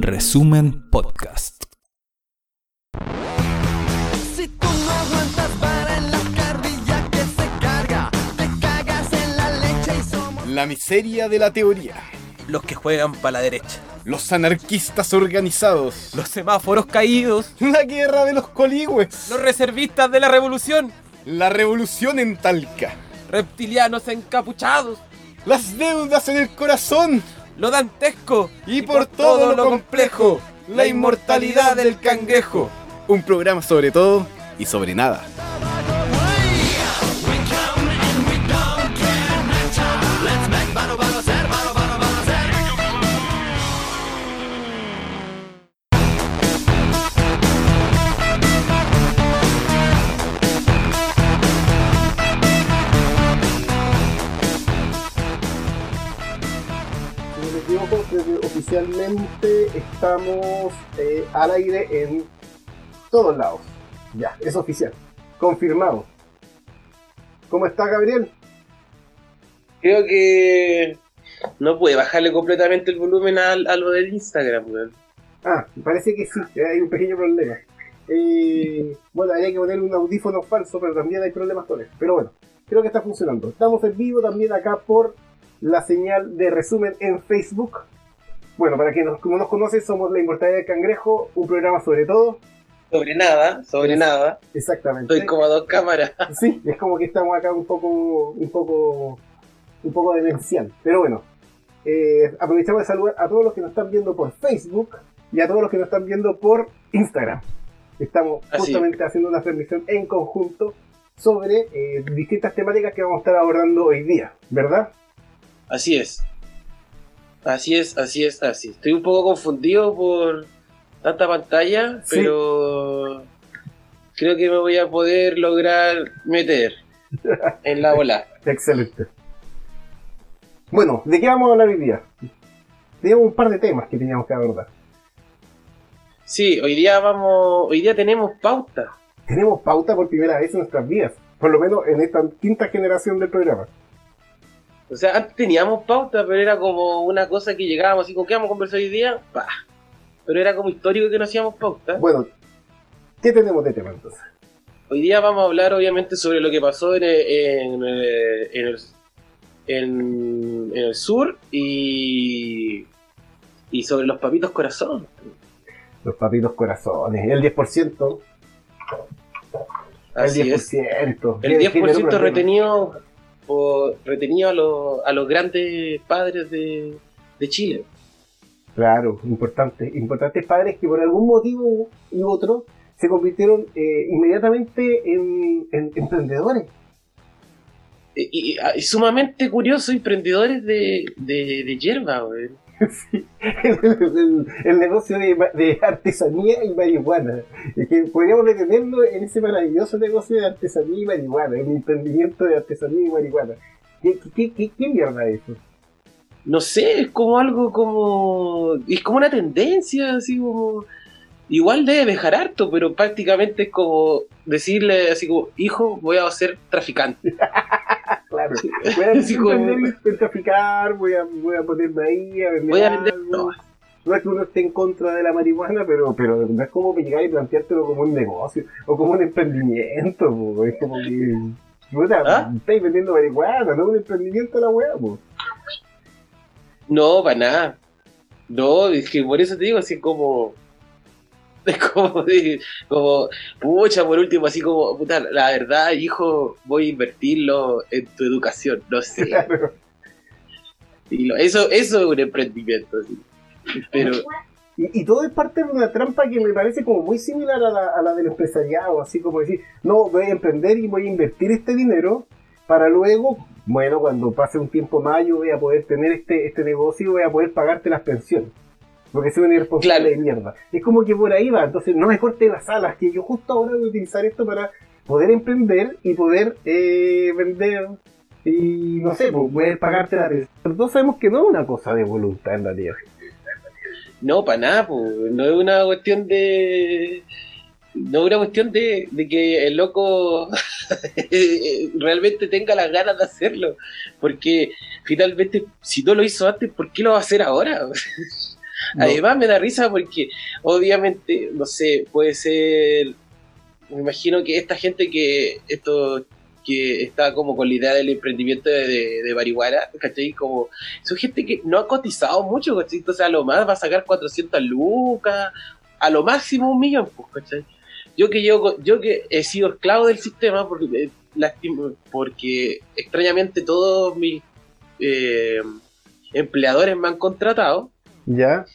Resumen Podcast. Si tú no aguantas para en la carrilla que se carga, te cagas en la leche y somos. La miseria de la teoría. los que juegan para la derecha, Los anarquistas organizados. los semáforos caídos, La guerra de los coligües. los reservistas de la revolución, La revolución en Talca. reptilianos encapuchados, Las deudas en el corazón. Lo dantesco Y, por, todo, lo complejo. La inmortalidad del cangrejo. Un programa sobre todo y sobre nada. Oficialmente estamos eh, al aire en todos lados. Ya, es oficial. Confirmado. ¿Cómo está Gabriel? Creo que no puede bajarle completamente el volumen a, a lo del Instagram, weón. Ah, parece que sí, hay un pequeño problema. Eh, bueno, habría que poner un audífono falso, pero también hay problemas con eso. Pero bueno, creo que está funcionando. Estamos en vivo también acá por la señal de resumen en Facebook. Bueno, para quienes no nos conocen, somos La Inmortalidad del Cangrejo, un programa sobre todo. Sobre nada, sobre nada. Exactamente. Estoy como a dos cámaras. Sí, es como que estamos acá un poco, un poco, un poco demencial. Pero bueno, eh, aprovechamos de saludar a todos los que nos están viendo por Facebook y a todos los que nos están viendo por Instagram. Estamos Así justamente haciendo una transmisión en conjunto sobre eh, distintas temáticas que vamos a estar abordando hoy día, ¿verdad? Así es. Así es, así es, así. Estoy un poco confundido por tanta pantalla, Sí. pero creo que me voy a poder lograr meter en la bola. Excelente. Bueno, ¿de qué vamos a hablar hoy día? Teníamos un par de temas que teníamos que abordar. Sí, hoy día vamos, hoy día tenemos pauta. Tenemos pauta por primera vez en nuestras vidas, por lo menos en esta quinta generación del programa. O sea, antes teníamos pauta, pero era como una cosa que llegábamos así, ¿con qué vamos a conversar hoy día? Pa. Pero era como histórico que no hacíamos pauta. Bueno, ¿qué tenemos de tema entonces? Hoy día vamos a hablar obviamente sobre lo que pasó en el, en, el- en el, en- el sur y, y sobre los papitos corazón. Los papitos corazones, el 10%. Así el es. 10%. El Qué- qué 10% problema. retenido, por- retenido a, los- a los grandes padres de, de Chile. Claro, importante. Importantes padres que por algún motivo u otro se convirtieron eh, inmediatamente en, en emprendedores. Y, y- y sumamente curiosos y emprendedores de, de, de hierba, güey. Sí, el, el- el negocio de, artesanía y marihuana. Es que podríamos detenernos en ese maravilloso negocio de artesanía y marihuana, el emprendimiento de artesanía y marihuana. ¿Qué, qué, qué, qué mierda es eso? no sé, es como algo como. Es como una tendencia, así como. Igual debe dejar harto, pero prácticamente es como decirle así como, hijo, voy a ser traficante. Claro, voy a traficar, voy a, voy a ponerme ahí a vender. Voy a vender algo. todo. No es que uno esté en contra de la marihuana, pero, pero no es como llegar y planteártelo como un negocio o como un emprendimiento, po. es como que. Puta, ¿Ah? estáis vendiendo marihuana, no un emprendimiento la weá, po. No, para nada. No, es que por eso te digo, así como. Es como, de- como, pucha, por último, así como, puta, la verdad, hijo, voy a invertirlo en tu educación, no sé. Claro. Y lo- eso, eso es un emprendimiento, así. Pero, Y, y todo es parte de una trampa que me parece como muy similar a la, a la del empresariado, así como decir, no, voy a emprender y voy a invertir este dinero para luego, bueno, cuando pase un tiempo más yo voy a poder tener este, este negocio y voy a poder pagarte las pensiones. Porque soy un irresponsable Claro. de mierda. Es como que por ahí va, entonces no me corte las alas, que yo justo ahora voy a utilizar esto para poder emprender y poder eh, vender y no sé, pues, poder pagarte la. Pero todos sabemos que no es una cosa de voluntad en la tierra. no, para nada, pues, no es una cuestión de. No es una cuestión de, de que el loco realmente tenga las ganas de hacerlo. Porque finalmente, si no lo hizo antes, ¿por qué lo va a hacer ahora? Además me da risa porque obviamente, no sé, puede ser, me imagino que esta gente que, esto que está como con la idea del emprendimiento de, de, de ¿cachai? Como, son gente que no ha cotizado mucho, ¿cachai? Entonces a lo más va a sacar 400 lucas, a lo máximo un millón, pues, ¿cachai? Yo que, yo, yo que he sido esclavo del sistema, porque, eh, porque extrañamente todos mis eh, empleadores me han contratado, ¿Ya?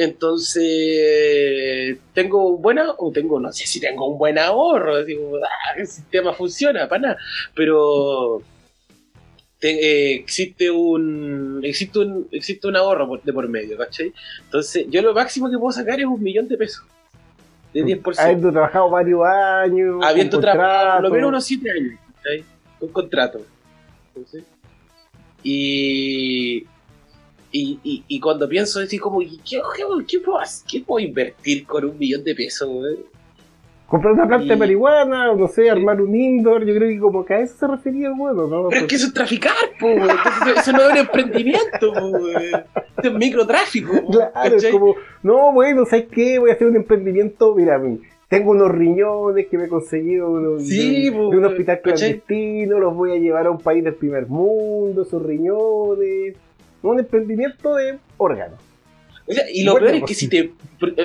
entonces, tengo un buen ahorro, tengo, no sé si tengo un buen ahorro, digo, ah, el sistema funciona, para nada, pero te- eh, existe un existe un existe un ahorro por- de por medio, ¿cachai? Entonces, yo lo máximo que puedo sacar es un millón de pesos, de 10%. Habiendo trabajado varios años. Habiendo trabajado por lo menos unos 7 años, ¿cachai? Con contrato. Entonces, y, y, y, y cuando pienso así como, ¿y ¿qué, qué, qué puedo? ¿qué puedo invertir con un millón de pesos? güey? Comprar una planta de marihuana, o no sé, armar un indoor, yo creo que como que a eso se refería bueno, ¿no? Pero es que eso es traficar, po. Entonces, eso no es un emprendimiento, po, güey. Es microtráfico. po, Claro, es como, no, bueno, ¿sabes qué? Voy a hacer un emprendimiento, mira, tengo unos riñones que me he conseguido de, Sí, de- po, de un hospital ¿cachai? clandestino, los voy a llevar a un país del primer mundo, esos riñones, un emprendimiento de órganos. O sea, y lo peor es pues que sí. si te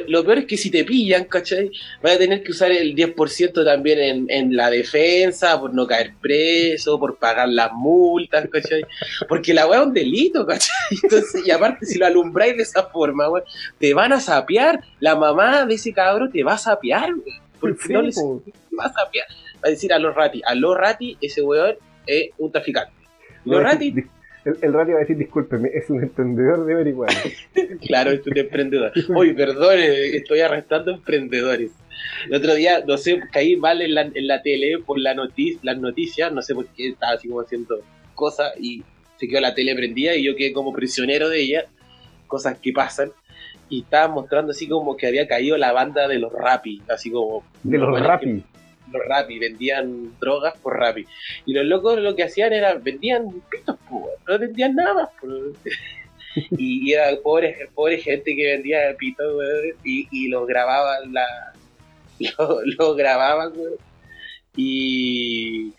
lo peor es que si te pillan, ¿cachai? Vas a tener que usar el 10% también en, en la defensa, por no caer preso, por pagar las multas, ¿cachai? Porque la weá es un delito, ¿cachai? Entonces, y aparte, si lo alumbráis de esa forma, weón, te van a sapear. La mamá de ese cabro te va a sapear, weón. Porque Sí, no les te va a sapear. Va a decir a los rati, a los rati, ese weón es un traficante. Los rati, El, el ratio va a decir, discúlpeme, es un emprendedor de marihuana. Claro, es un emprendedor. Uy, perdón, eh, estoy arrestando emprendedores. El otro día, no sé, caí mal en la, en la tele por la noticia, las noticias, no sé por qué estaba así como haciendo cosas y se quedó la tele prendida y yo quedé como prisionero de ella, cosas que pasan. Y estaban mostrando así como que había caído la banda de los Rappi, así como... De los rapi. Los Rappi, vendían drogas por Rappi. Y los locos lo que hacían era, vendían pitos, pues, no vendían nada más. y, y era pobre, pobre gente que vendía pitos, y, y los grababan, la, lo, lo grababan. Y,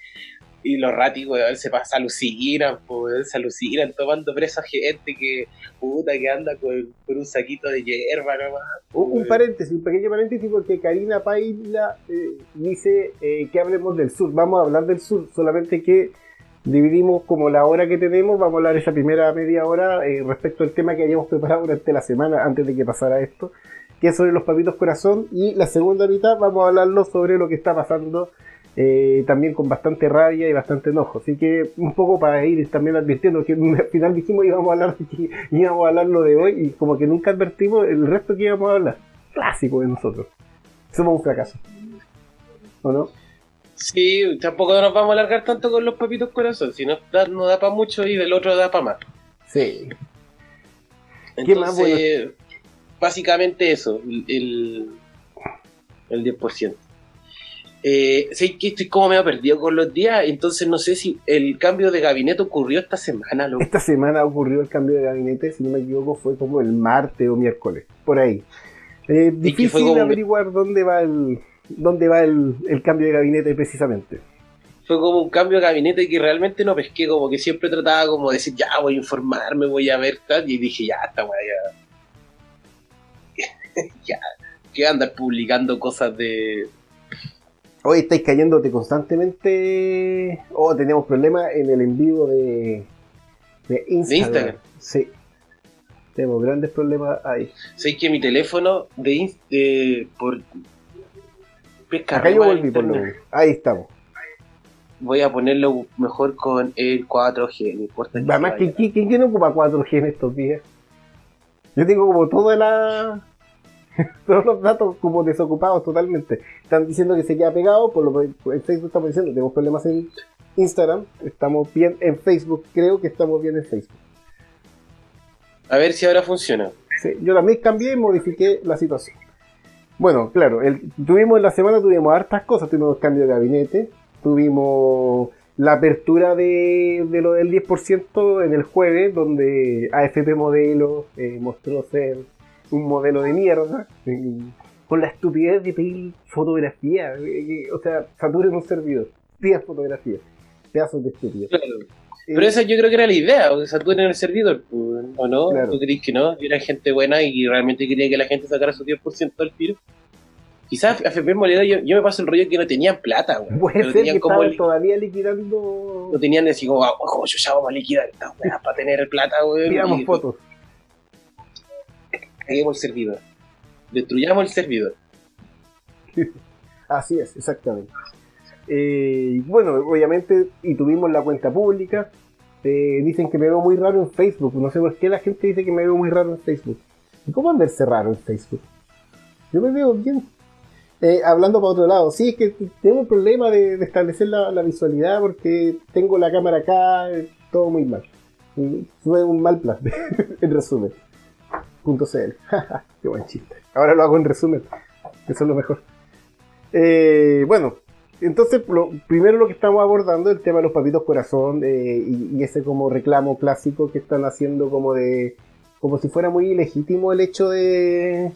y los ratis, weón, se pasa, alucinan, pues, weón, se alucinan tomando preso a gente que, puta, que anda con, con un saquito de hierba nomás. Un, un paréntesis, un pequeño paréntesis porque Karina Paila eh, dice eh, que hablemos del sur. Vamos a hablar del sur, solamente que dividimos como la hora que tenemos, vamos a hablar esa primera media hora eh, respecto al tema que hayamos preparado durante la semana antes de que pasara esto, que es sobre los papitos corazón, y la segunda mitad vamos a hablarlo sobre lo que está pasando eh, también con bastante rabia y bastante enojo. Así que un poco para ir también advirtiendo que al final dijimos íbamos a hablar de íbamos a hablar lo de hoy y como que nunca advertimos el resto que íbamos a hablar. Clásico de nosotros. Somos un fracaso. ¿O no? Sí, tampoco nos vamos a alargar tanto con los papitos corazón, si no da, no da para mucho y del otro da para más. Sí. Entonces, ¿Qué más, bueno? básicamente eso, el, el, el 10%. Eh, sé que estoy como medio perdido con los días, entonces no sé si el cambio de gabinete ocurrió esta semana, loco. Esta semana ocurrió el cambio de gabinete, si no me equivoco, fue como el martes o miércoles, por ahí. Eh, difícil como- averiguar dónde va el dónde va el, el cambio de gabinete precisamente. Fue como un cambio de gabinete que realmente no pesqué, como que siempre trataba como de decir, ya voy a informarme, voy a ver tal, y dije, ya, esta weá ya. ya, que andar publicando cosas de, Hoy estáis cayéndote constantemente. Oh, tenemos problemas en el en vivo de, de Instagram. Instagram. Sí. Tenemos grandes problemas ahí. Sé que mi teléfono de, de- por pesca Acá yo de volví por lo menos. Ahí estamos. Voy a ponerlo mejor con el 4G, no importa Además, se ¿quién, vaya. quién, quién- quién ocupa 4G en estos días? Yo tengo como toda la. Todos los datos como desocupados totalmente. Están diciendo que se queda pegado, por lo que en Facebook estamos diciendo, tenemos problemas en Instagram, estamos bien en Facebook, creo que estamos bien en Facebook. A ver si ahora funciona. Sí, yo también cambié y modifiqué la situación. Bueno, claro, el- tuvimos en la semana tuvimos hartas cosas, tuvimos cambio de gabinete, Tuvimos la apertura de, de lo del 10% en el jueves, donde AFP Modelo eh, mostró ser un modelo de mierda, con la estupidez de pedir fotografía. o sea, saturen un servidor, pidan fotografía. Pedazos de estúpidos. Claro. Eh, Pero esa yo creo que era la idea, o sea, tú en el servidor, pues, ¿o no? Claro. ¿Tú crees que no? Que era gente buena y realmente quería que la gente sacara su 10% al tiro. Quizás AFP Moleda, yo, yo me paso el rollo que no tenían plata, güey. Puede ser tenían que como li- todavía liquidando. Lo tenían así como, oh, como yo ya vamos a liquidar esta weá para tener plata, güey. Pidamos y fotos. Caguemos el servidor. Destruyamos el servidor. Así es, exactamente. Eh, bueno, obviamente, y tuvimos la cuenta pública. Eh, dicen que me veo muy raro en Facebook. No sé por qué la gente dice que me veo muy raro en Facebook. ¿Y cómo andarse raro en Facebook? Yo me veo bien. Eh, hablando para otro lado, sí, es que tengo un problema de, establecer la, visualidad porque tengo la cámara acá, todo muy mal. Y Fue un mal plan, en resumen. CL. Qué buen chiste. Ahora lo hago en resumen. Eso es lo mejor. Eh, bueno, entonces lo, primero lo que estamos abordando el tema de los papitos corazón eh, y, ese como reclamo clásico que están haciendo como de como si fuera muy ilegítimo el hecho de,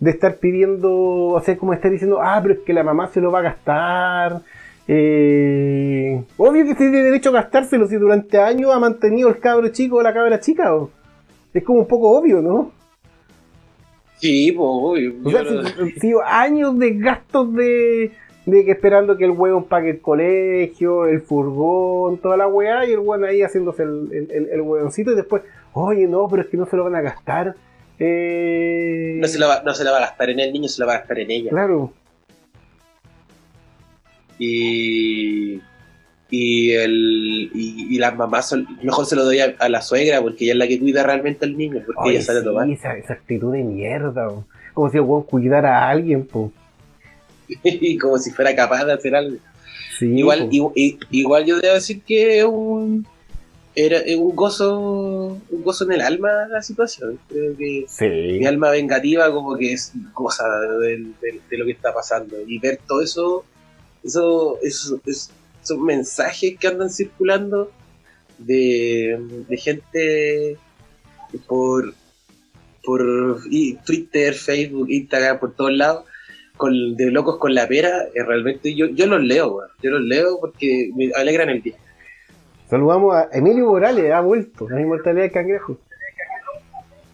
de estar pidiendo, sea, como estar diciendo, ah, pero es que la mamá se lo va a gastar. Eh, obvio que tiene derecho a gastárselo si durante años ha mantenido el cabro chico o la cabra chica. o- Es como un poco obvio, ¿no? Sí, pues. O sea, si- si años de gastos de, de que esperando que el hueón pague el colegio, el furgón, toda la weá, y el weón ahí haciéndose el, el, el, y después, oye, no, pero es que no se lo van a gastar. Eh, no, se la va, no se la va a gastar en el niño, se la va a gastar en ella. Claro, Y, y, el, y, y las mamás son, mejor se lo doy a, a la suegra porque ella es la que cuida realmente al niño, porque Oye, ella sale a tomar. esa, esa actitud de mierda, como si el weón cuidara a alguien, po. y como si fuera capaz de hacer algo. Sí, igual, i- igual yo debo decir que es un era es un gozo un gozo en el alma la situación. Creo que mi Sí, alma vengativa como que es cosa de, de- de lo que está pasando y ver todo eso eso, eso, es- esos mensajes que andan circulando de, de gente por por y Twitter, Facebook, Instagram, por todos lados con, de locos con la pera, eh, realmente yo, yo los leo, yo los leo porque me alegran el día. Saludamos a Emilio Morales, ha vuelto, la inmortalidad del cangrejo.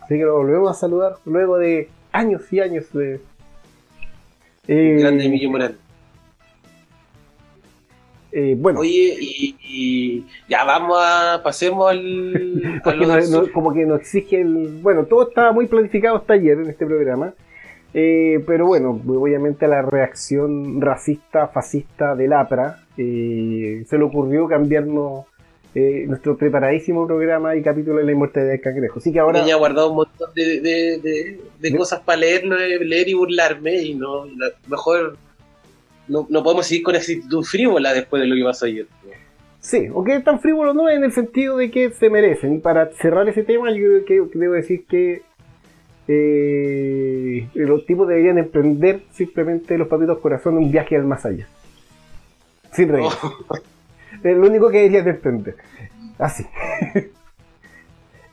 Así que lo volvemos a saludar luego de años y años de. Eh, Grande Emilio Morales. Eh, bueno, Oye, y, y ya vamos a, pasemos al... a no- no- como que nos exige el. Bueno, todo estaba muy planificado hasta ayer en este programa. Eh, pero bueno, obviamente la reacción racista, fascista del APRA eh, se le ocurrió cambiarnos eh, nuestro preparadísimo programa y capítulo de la inmortalidad del cangrejo. Así que ahora. Tenía guardado un montón de, de, de- de ¿Sí? cosas para leer, leer y burlarme y no mejor no, no podemos seguir con esa actitud frívola después de lo que pasó ayer. Sí, aunque es tan frívolo no en el sentido de que se merecen. Y para cerrar ese tema, yo creo que, que debo decir que eh, los tipos deberían emprender simplemente los papitos corazón un viaje al más allá. Sin reír. Es lo único que deberían de emprender. Así.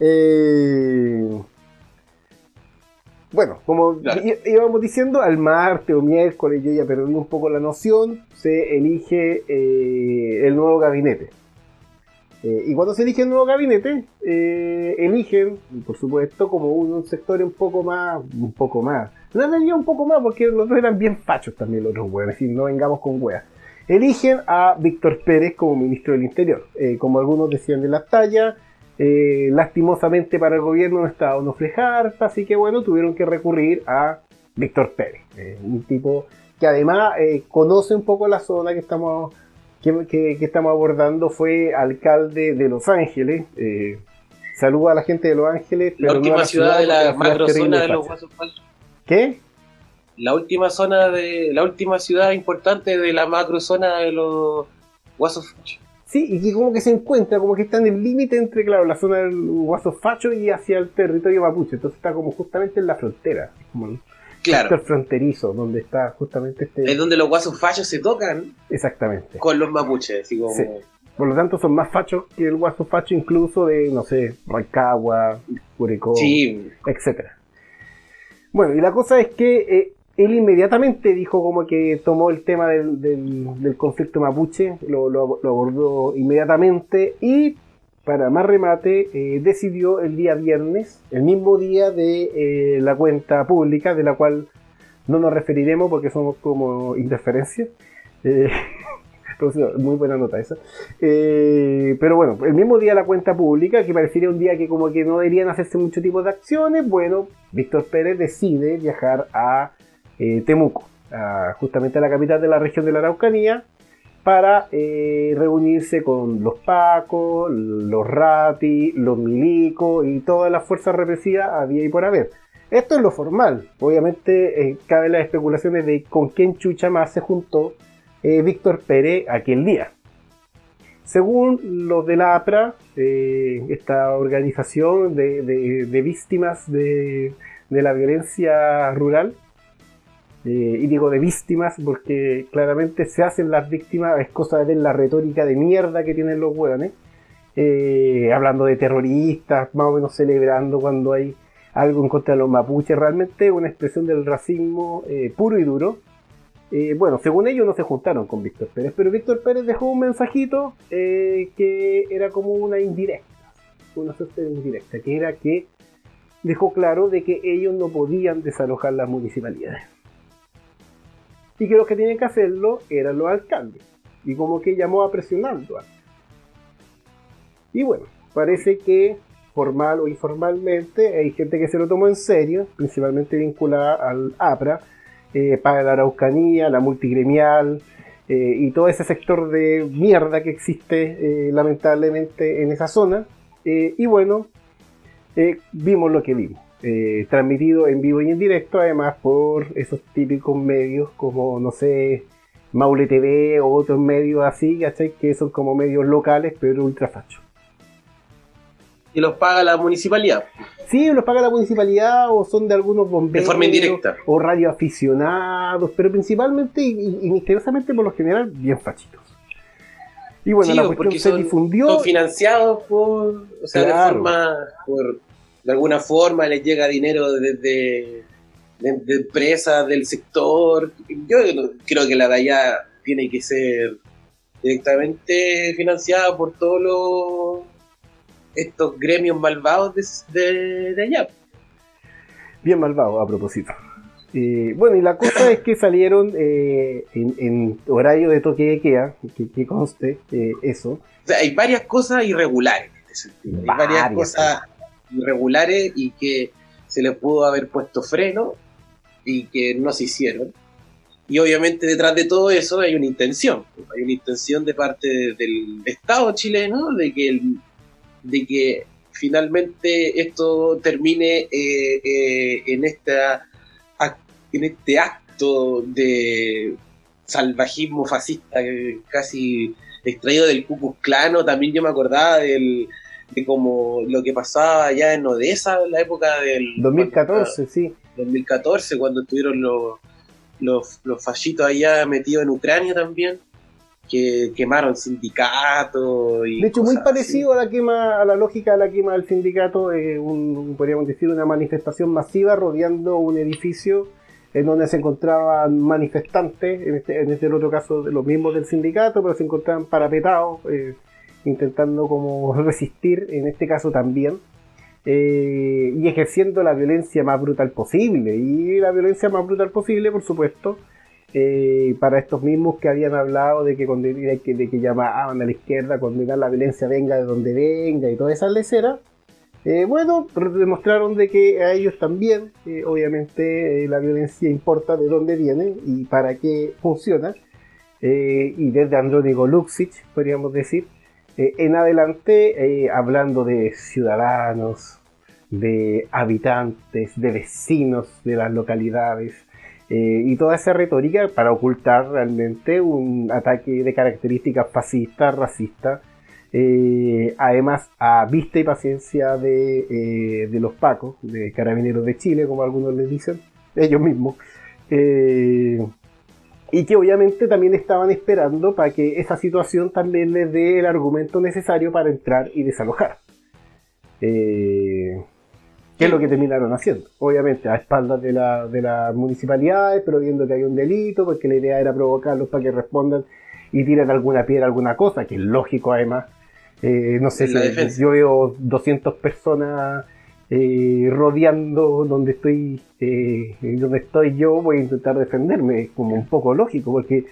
Eh, bueno, como Claro. íbamos diciendo, al martes o miércoles yo ya perdí un poco la noción, se elige eh, el nuevo gabinete. Eh, y cuando se elige el nuevo gabinete, eh, eligen, por supuesto, como un, un sector un poco más, un poco más. No diría un poco más porque los otros eran bien fachos también los otros weones, y no vengamos con weas. Eligen a Víctor Pérez como ministro del Interior. Eh, como algunos decían de las tallas, eh, lastimosamente para el gobierno no estaba no harta, así que bueno, tuvieron que recurrir a Víctor Pérez, eh, un tipo que además eh, conoce un poco la zona que estamos que, que- que estamos abordando, fue alcalde de Los Ángeles. Eh, saluda a la gente de Los Ángeles. La pero no a última ciudad de la ciudad es macro terrible zona de los guasos. ¿Qué? La última zona de la última ciudad importante de la macro zona de los guasos falsos. Sí, y que como que se encuentra, como que está en el límite entre, claro, la zona del Guaso Facho y hacia el territorio mapuche. Entonces está como justamente en la frontera. Como- Claro. sector fronterizo, donde está justamente este... Es donde los guasos fachos se tocan Exactamente. con los mapuches, así como... Sí. Por lo tanto, son más fachos que el guaso facho incluso de, no sé, Rancagua, Curicó, Sí, etcétera. Bueno, y la cosa es que eh, él inmediatamente dijo como que tomó el tema del, del- conflicto mapuche, lo, lo- abordó inmediatamente y para más remate eh, decidió el día viernes, el mismo día de eh, la cuenta pública, de la cual no nos referiremos porque somos como interferencias. Eh, muy buena nota esa. Eh, pero bueno, el mismo día de la cuenta pública, que parecería un día que como que no deberían hacerse mucho tipo de acciones, bueno, Víctor Pérez decide viajar a eh, Temuco, justamente a la capital de la región de la Araucanía, para eh, reunirse con los Pacos, los Rati, los Milicos y todas las fuerzas represivas había y por haber. Esto es lo formal. Obviamente eh, cabe las especulaciones de con quién chucha más se juntó eh, Víctor Pérez aquel día. Según los de la APRA, eh, esta organización de, víctimas de la violencia rural, eh, y digo de víctimas porque claramente se hacen las víctimas, es cosa de la retórica de mierda que tienen los hueones, eh, hablando de terroristas, más o menos celebrando cuando hay algo en contra de los mapuches, realmente una expresión del racismo eh, puro y duro. Bueno, según ellos no se juntaron con Víctor Pérez, pero Víctor Pérez dejó un mensajito que era como una indirecta, una suerte indirecta, que era que dejó claro de que ellos no podían desalojar las municipalidades. Y que los que tenían que hacerlo eran los alcaldes. Y como que llamó a presionando. Y bueno, parece que formal o informalmente hay gente que se lo tomó en serio, principalmente vinculada al APRA, eh, para la Araucanía, la multigremial eh, y todo ese sector de mierda que existe eh, lamentablemente en esa zona. Y bueno, vimos lo que vimos. Eh, transmitido en vivo y en directo, además por esos típicos medios como, no sé, Maule TV o otros medios así, ¿cachai? Que son como medios locales, pero ultra fachos. y los paga la municipalidad. Sí, los paga la municipalidad o son de algunos bomberos. De forma indirecta. O radioaficionados, pero principalmente y, y misteriosamente por lo general bien fachitos. Y bueno, Sí, la o cuestión se difundió. Son financiados por, o sea, Claro. de forma, por, de alguna forma les llega dinero desde de, de empresas del sector. Yo creo que la de allá tiene que ser directamente financiada por todos los estos gremios malvados de, de- allá. Bien malvado a propósito. Eh, bueno, y la cosa es que salieron eh, en, en horario de toque de queda, que, que conste eh, eso. O sea, hay varias cosas irregulares en este sentido. Hay varias Varias cosas irregulares y que se les pudo haber puesto freno y que no se hicieron. Y obviamente detrás de todo eso hay una intención. Hay una intención de parte de- del Estado chileno de que, el- de que finalmente esto termine eh, eh, en, esta, en este acto de salvajismo fascista casi extraído del Ku Klux Klan, o también yo me acordaba del, de como lo que pasaba allá en Odessa en la época del 2014, sí. 2014, cuando estuvieron los, los, los fascitos allá metidos en Ucrania también, que quemaron sindicatos y De hecho, muy así. parecido a la quema, a la lógica de la quema del sindicato, eh, un- podríamos decir una manifestación masiva rodeando un edificio en donde se encontraban manifestantes, en este, en este otro caso de los mismos del sindicato, pero se encontraban parapetados, eh, intentando como resistir, en este caso también, eh, y ejerciendo la violencia más brutal posible. Y la violencia más brutal posible, por supuesto, eh, para estos mismos que habían hablado de que, de que, de que llamaban a la izquierda condenar la violencia venga de donde venga y toda esa lecera, eh, bueno, demostraron de que a ellos también, eh, obviamente, eh, la violencia importa de dónde viene y para qué funciona. Eh, y desde Andrónico Luxic, podríamos decir, eh, en adelante, eh, hablando de ciudadanos, de habitantes, de vecinos de las localidades, eh, y toda esa retórica para ocultar realmente un ataque de características fascistas, racistas, eh, además a vista y paciencia de, los pacos, de carabineros de Chile, como algunos les dicen, ellos mismos. Y que obviamente también estaban esperando para que esa situación también les dé el argumento necesario para entrar y desalojar. Eh, ¿Qué es lo que terminaron haciendo? Obviamente a espaldas de, la- de las municipalidades, pero viendo que hay un delito, porque la idea era provocarlos para que respondan y tiren alguna piedra, alguna cosa, que es lógico además. Eh, no sé si yo veo 200 personas eh, rodeando donde estoy eh, donde estoy yo, voy a intentar defenderme, es como un poco lógico, porque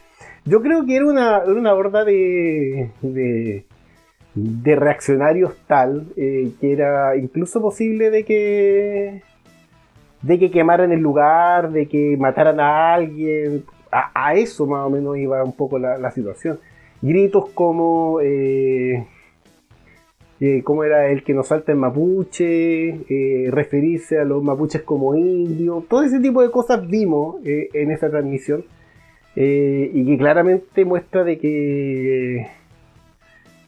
yo creo que era una, horda de, de, reaccionarios tal eh, que era incluso posible de que de que quemaran el lugar, de que mataran a alguien, a, eso más o menos iba un poco la, la situación. Gritos como eh, eh, cómo era el que nos salta en mapuche, eh, referirse a los mapuches como indios, todo ese tipo de cosas vimos eh, en esa transmisión eh, y que claramente muestra de que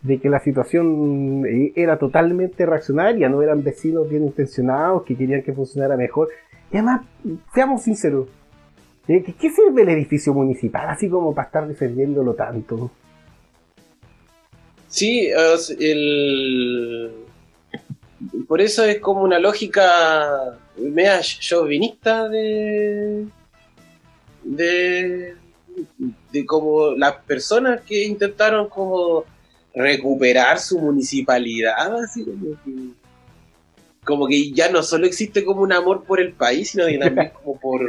de que la situación era totalmente reaccionaria, no eran vecinos bien intencionados que querían que funcionara mejor. Y además, seamos sinceros, eh, ¿qué- ¿qué sirve el edificio municipal así como para estar defendiéndolo tanto? Sí, el... por eso es como una lógica media chauvinista de... de de como las personas que intentaron como recuperar su municipalidad, así como que, como que ya no solo existe como un amor por el país, sino que también como por,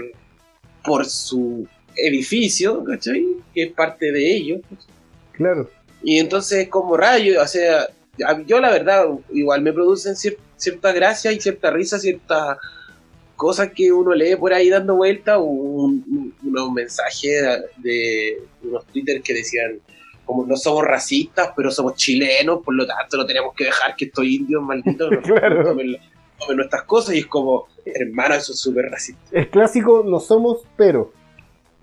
por su edificio, ¿cachai? Que es parte de ellos. Claro. Y entonces como rayo, o sea, yo la verdad igual me producen cier- cierta gracia y cierta risa, ciertas cosas que uno lee por ahí dando vuelta, un, un- unos mensajes de unos Twitter que decían como no somos racistas, pero somos chilenos, por lo tanto no tenemos que dejar que estos indios malditos nos Claro. tomen, tomen nuestras cosas y es como, hermano, eso es súper racista. El clásico no somos, pero.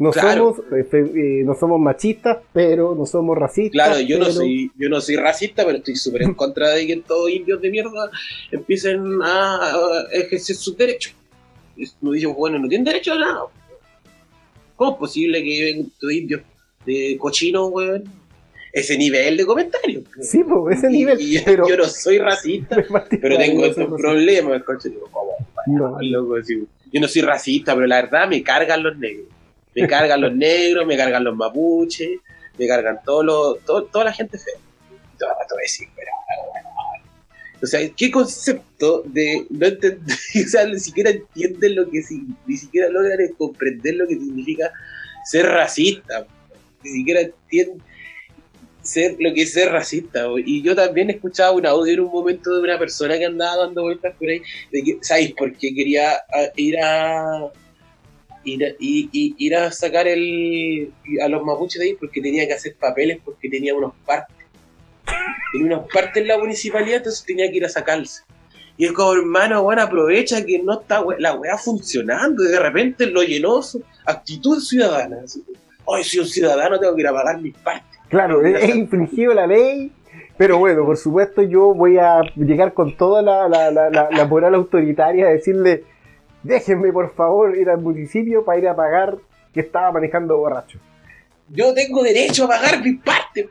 No Claro. somos eh, fe- eh, no somos machistas, pero no somos racistas. Claro, yo no soy, yo no soy racista, pero estoy súper en contra de que todos indios de mierda empiecen a, ejercer sus derechos. Es- No digo, bueno, no tienen derecho a nada. ¿Cómo es posible que vengan estos indios de cochinos, weón? Ese nivel de comentarios. Sí, pues, ese Y- nivel. y pero. yo no soy racista, pero tengo estos problemas, coche. Digo, ¿cómo? No, Loco, así, Yo no soy racista, pero la verdad me cargan los negros. Me cargan los negros, me cargan los mapuches, me cargan todos los, todo- toda la gente fea. Todo el rato decir, pero bueno, o sea, ¿qué concepto de no entender, o sea, ni siquiera entienden lo que ni siquiera logran comprender lo que significa ser racista? Ni siquiera entienden ser lo que es ser racista. Y yo también escuchaba un audio en un momento de una persona que andaba dando vueltas por ahí, de que, ¿sabéis por qué quería ah, ir a ir a, y- y- ir a sacar el a los mapuches de ahí? Porque tenía que hacer papeles porque tenía unos partes. Tenía unos partes en la municipalidad, entonces tenía que ir a sacarse. Y es como, hermano, bueno, aprovecha que no está we- la weá funcionando y de repente lo llenó su actitud ciudadana. Así, Ay, soy un ciudadano, tengo que ir a pagar mis partes. Claro, he, he infringido la ley, pero bueno, por supuesto yo voy a llegar con toda la, la, la, la- la moral autoritaria a decirle, déjenme por favor ir al municipio para ir a pagar que estaba manejando borracho. Yo tengo derecho a pagar mis partes,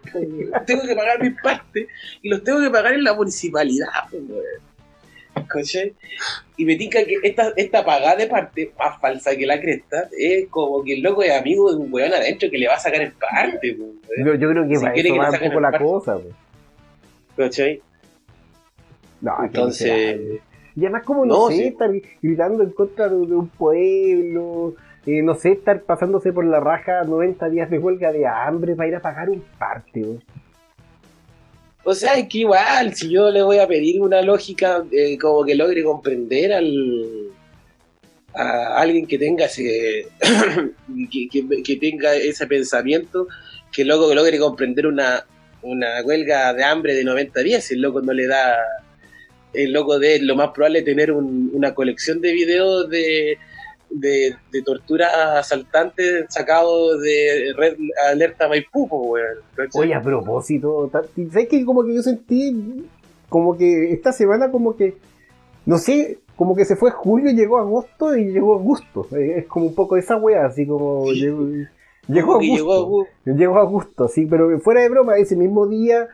tengo que pagar mis partes y los tengo que pagar en la municipalidad. ¿Cachai? Y me tinca que esta, esta pagada de parte, más falsa que la cresta, es como que el loco es amigo de un weón adentro que le va a sacar en parte. Yo, yo creo que Si para eso que va un poco la parte. cosa. ¿Cachai? No, Entonces, miserable. Y además, como no, No, sé, sí. estar gritando en contra de, de un pueblo, eh, no sé, estar pasándose por la raja 90 días de huelga de hambre para ir a pagar un parte. O sea, es que igual, si yo le voy a pedir una lógica eh, como que logre comprender al a alguien que tenga ese que, que- que tenga ese pensamiento, que luego que logre comprender una, una huelga de hambre de 90 días, si el loco no le da el loco de lo más probable es tener un- una colección de videos de, de, de tortura asaltantes sacados de Red Alerta Maipú, weón. Oye, a propósito, ¿sabes que como que yo sentí como que esta semana como que no sé, como que se fue julio, llegó agosto y llegó agosto. Eh, Es como un poco esa wea, así como Sí. llegó, llegó que llegó a agosto. Llegó a gusto, sí, pero fuera de broma, ese mismo día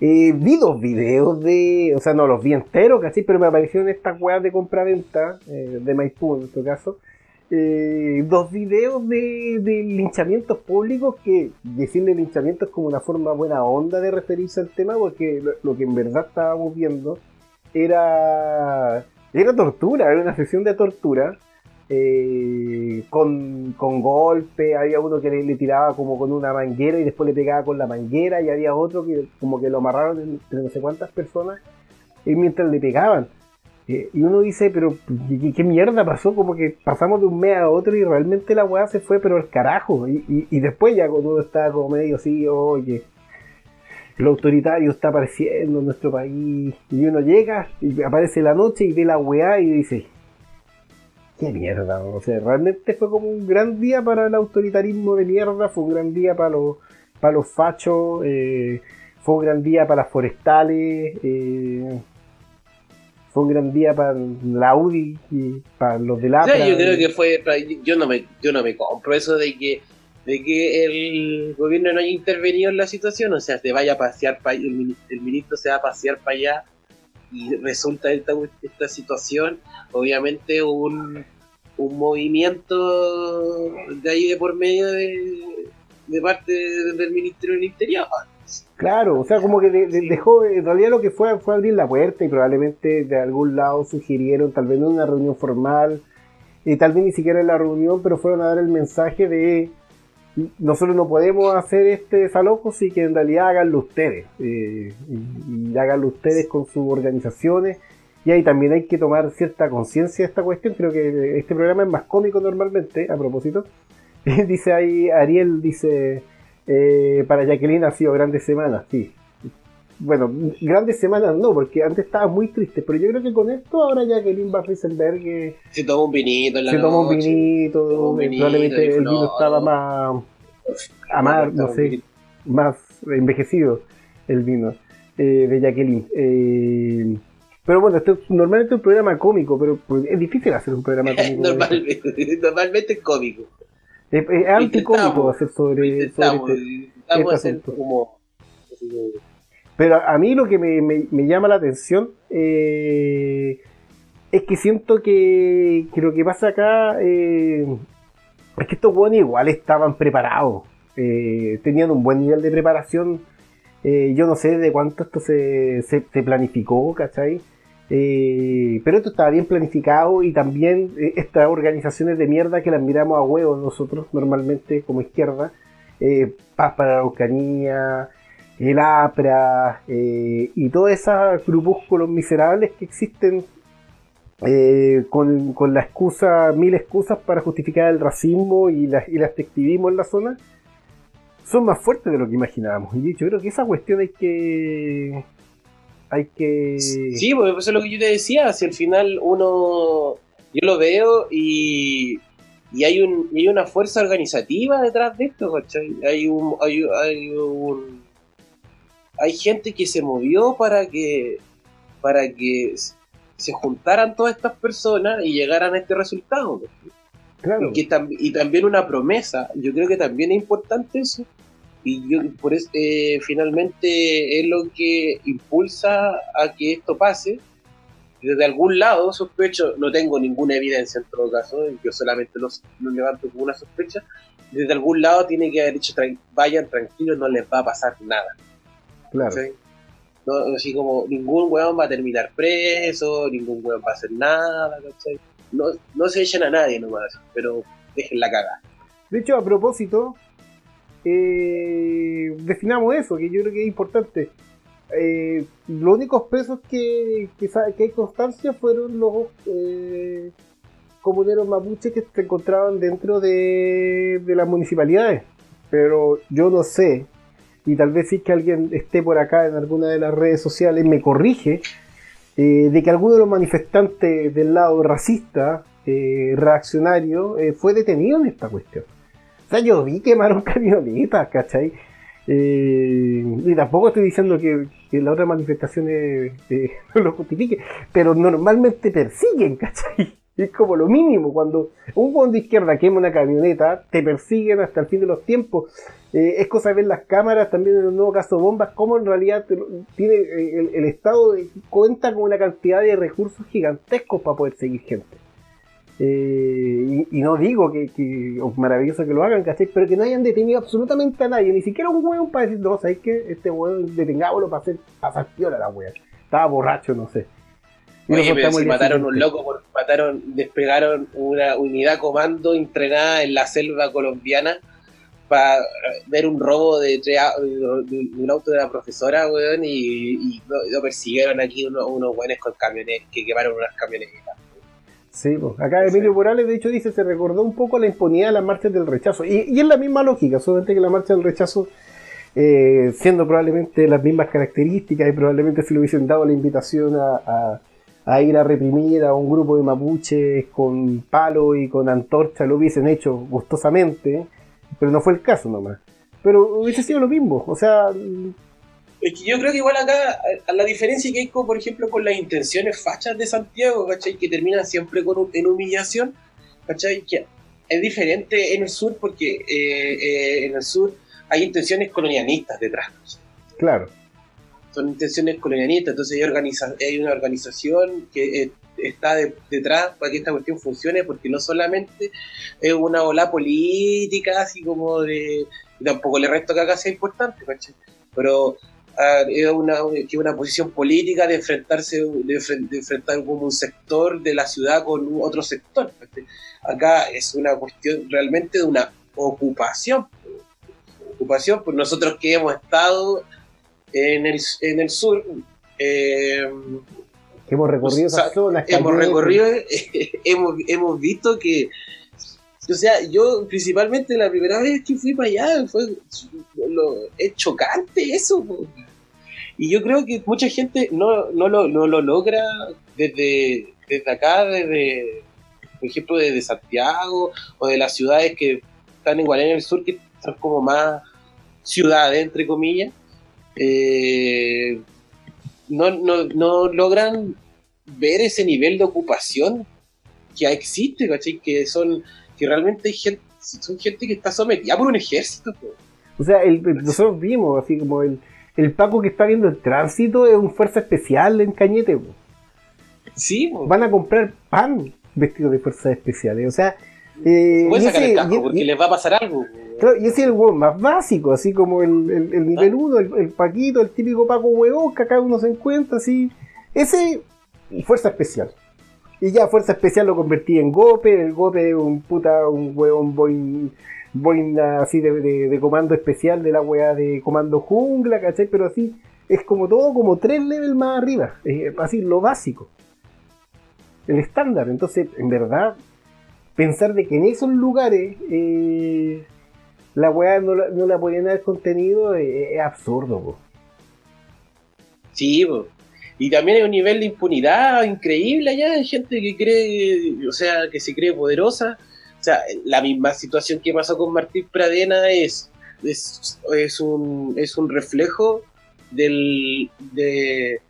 eh, vi dos videos de, o sea, no los vi enteros, casi, pero me aparecieron estas weas de compra-venta, eh, de Maipú en este caso, eh, dos videos de, linchamientos públicos que decirle linchamiento es como una forma buena onda de referirse al tema, porque lo, lo que en verdad estábamos viendo era, era tortura, era una sesión de tortura eh, con, con golpe, había uno que le, tiraba como con una manguera y después le pegaba con la manguera y había otro que como que lo amarraron entre no sé cuántas personas y mientras le pegaban. Eh, y uno dice, pero ¿qué, mierda pasó? Como que pasamos de un mes a otro y realmente la weá se fue, pero al carajo. Y, y- y después ya cuando uno está como medio así, oye, lo autoritario está apareciendo en nuestro país. Y uno llega y aparece la noche y ve la weá y dice, qué mierda. O sea, realmente fue como un gran día para el autoritarismo de mierda, fue un gran día para los, para los fachos, eh, fue un gran día para las forestales. eh, fue un gran día para la UDI y para los del APRA. sea, yo creo que fue. Yo no me, yo no me compro eso de que de que el gobierno no haya intervenido en la situación, o sea, se vaya a pasear pa- el, el ministro se va a pasear para allá y resulta esta, esta situación, obviamente un, un movimiento de ahí de por medio de, de parte del Ministerio del Interior. Claro, o sea, como que de- de- dejó, en realidad lo que fue fue abrir la puerta y probablemente de algún lado sugirieron, tal vez no en una reunión formal, y tal vez ni siquiera en la reunión, pero fueron a dar el mensaje de nosotros no podemos hacer este desalojo, sí que en realidad háganlo ustedes, eh, y, y háganlo ustedes con sus organizaciones, y ahí también hay que tomar cierta conciencia de esta cuestión, creo que este programa es más cómico normalmente, a propósito, dice ahí, Ariel dice... Eh, para Jacqueline ha sido grandes semanas, sí. Bueno, grandes semanas no, porque antes estaba muy triste, pero yo creo que con esto ahora Jacqueline Van Riesenberg eh, Se toma un vinito en la se toma un vinito, Toma un vinito, probablemente el vino no, estaba más, amar, no sé, más envejecido el vino eh, de Jacqueline. Eh, pero bueno, esto es normalmente un programa cómico, pero pues, es difícil hacer un programa cómico. Normalmente, normalmente es cómico. Es, es anticómico hacer sobre, sobre este- este hacer asunto. como. Pero a mí lo que me, me- me llama la atención eh, es que siento que, lo que pasa acá eh, es que estos buenos igual estaban preparados. eh, tenían un buen nivel de preparación. eh, yo no sé de cuánto esto se, se, se planificó, ¿cachai? Pero esto estaba bien planificado y también eh, estas organizaciones de mierda que las miramos a huevos nosotros normalmente como izquierda, Paz para la Araucanía, el APRA eh, y todos esos grupúsculos miserables que existen eh, con, con la excusa, mil excusas para justificar el racismo y, la, y el activismo en la zona, son más fuertes de lo que imaginábamos. Y yo creo que esa cuestión hay que... Hay que... Sí, pues eso es lo que yo te decía. Si al final uno. Yo lo veo y. Y hay, un, y hay una fuerza organizativa detrás de esto, ¿cachai? Hay un, hay, hay un. Hay gente que se movió para que. Para que se juntaran todas estas personas y llegaran a este resultado. claro. y, que tam- y también una promesa. Yo creo que también es importante eso. Y yo, por eso, eh, finalmente, es lo que impulsa a que esto pase. Desde algún lado, sospecho, no tengo ninguna evidencia en todo caso, yo solamente lo, lo levanto como una sospecha. Desde algún lado tiene que haber dicho, "Tran- vayan tranquilos, no les va a pasar nada. Claro. No, así como ningún weón va a terminar preso, ningún weón va a hacer nada, ¿cachai? No, no se echen a nadie nomás, pero dejen la caga. De hecho, a propósito, eh, definamos eso, que yo creo que es importante. Eh, los únicos presos que, que, que hay constancia fueron los eh, comuneros mapuches que se encontraban dentro de, de las municipalidades. Pero yo no sé, y tal vez sí que alguien esté por acá en alguna de las redes sociales me corrige, eh, de que alguno de los manifestantes del lado racista, eh, reaccionario, eh, fue detenido en esta cuestión. O sea, yo vi quemaron camionetas, ¿cachai? Y tampoco estoy diciendo que, la otra manifestación lo justifique, pero normalmente persiguen, ¿cachai? Es como lo mínimo, cuando un buen de izquierda quema una camioneta, te persiguen hasta el fin de los tiempos. Eh, es cosa de ver las cámaras, también en el nuevo caso Bombas, cómo en realidad tiene eh, el, Estado cuenta con una cantidad de recursos gigantescos para poder seguir gente. Eh, y, y no digo que, que maravilloso que lo hagan, ¿cachai? Pero que no hayan detenido absolutamente a nadie, ni siquiera un hueón para decir, no, ¿sabes qué? Este hueón detengámoslo para hacer pasar piola la wea. Estaba borracho, no sé. Oye, pero si mataron un loco, por- mataron, despegaron una unidad comando entrenada en la selva colombiana para ver un robo de, tre- de- de un auto de la profesora, weón, y, y lo, lo persiguieron aquí unos, unos buenos con camiones que quemaron unas camionetas. Sí, pues. acá Emilio Morales de hecho dice, se recordó un poco la impunidad de las marchas del rechazo. Y, y es la misma lógica, solamente que la marcha del rechazo, eh, siendo probablemente las mismas características y probablemente si le hubiesen dado la invitación a, a- a ir a reprimir a un grupo de mapuches con palo y con antorcha, lo hubiesen hecho gustosamente, pero no fue el caso nomás. Pero hubiese sido lo mismo, o sea, Es que yo creo que igual acá, a, la diferencia que hay, con, por ejemplo, con las intenciones fachas de Santiago, ¿cachai? Que terminan siempre con en humillación, ¿cachai? Que es diferente en el sur porque eh, eh, en el sur hay intenciones colonialistas detrás. claro. Son intenciones colonialistas, entonces hay, organiza- hay una organización que eh, está de- detrás para que esta cuestión funcione, porque no solamente es una ola política, así como de... tampoco le resto que acá sea importante, ¿cachai? Pero ah, es una, que una posición política de enfrentarse, de, de enfrentar como un sector de la ciudad con otro sector. Acá es una cuestión realmente de una ocupación. Ocupación, pues nosotros que hemos estado en el, en el sur, eh, hemos recorrido O sea, esas zonas. hemos recorrido, hemos, hemos visto que, o sea, yo principalmente la primera vez que fui para allá fue lo, es chocante eso. po. Y yo creo que mucha gente no, no, lo, no lo logra desde, desde acá, desde, por ejemplo, desde Santiago o de las ciudades que están igual en el sur, que son como más ciudades, entre comillas. Eh, no, no, no logran ver ese nivel de ocupación que existe, ¿cachai? Que son, que realmente hay gente, son gente que está sometida por un ejército. O sea, el, el- nosotros vimos así como el, el Paco que está viendo el tránsito es un fuerza especial en Cañete. Sí. Van a comprar pan vestido de fuerzas especiales. O sea, eh, pueden y sacar ese- el casco y- porque y- les va a pasar algo. claro, y ese es el hueón más básico, así como el, el- el nivel Ah. 1, el, el Paquito, el típico Paco huevón que acá uno se encuentra, así. Ese, fuerza especial. Y ya fuerza especial lo convertí en Gope, el Gope es un puta, un hueón boin, boina así de, de- de comando especial de la weá de comando jungla, ¿cachai? Pero así, es como todo como tres levels más arriba, eh, así lo básico. El estándar, entonces, en verdad, pensar de que en esos lugares eh, la weá no, la- no la podían haber contenido eh, es absurdo. Sí, y también hay un nivel de impunidad increíble allá, hay gente que cree, o sea, que se cree poderosa. O sea, la misma situación que pasó con Martín Pradena es, es, es, un, es un reflejo del, de,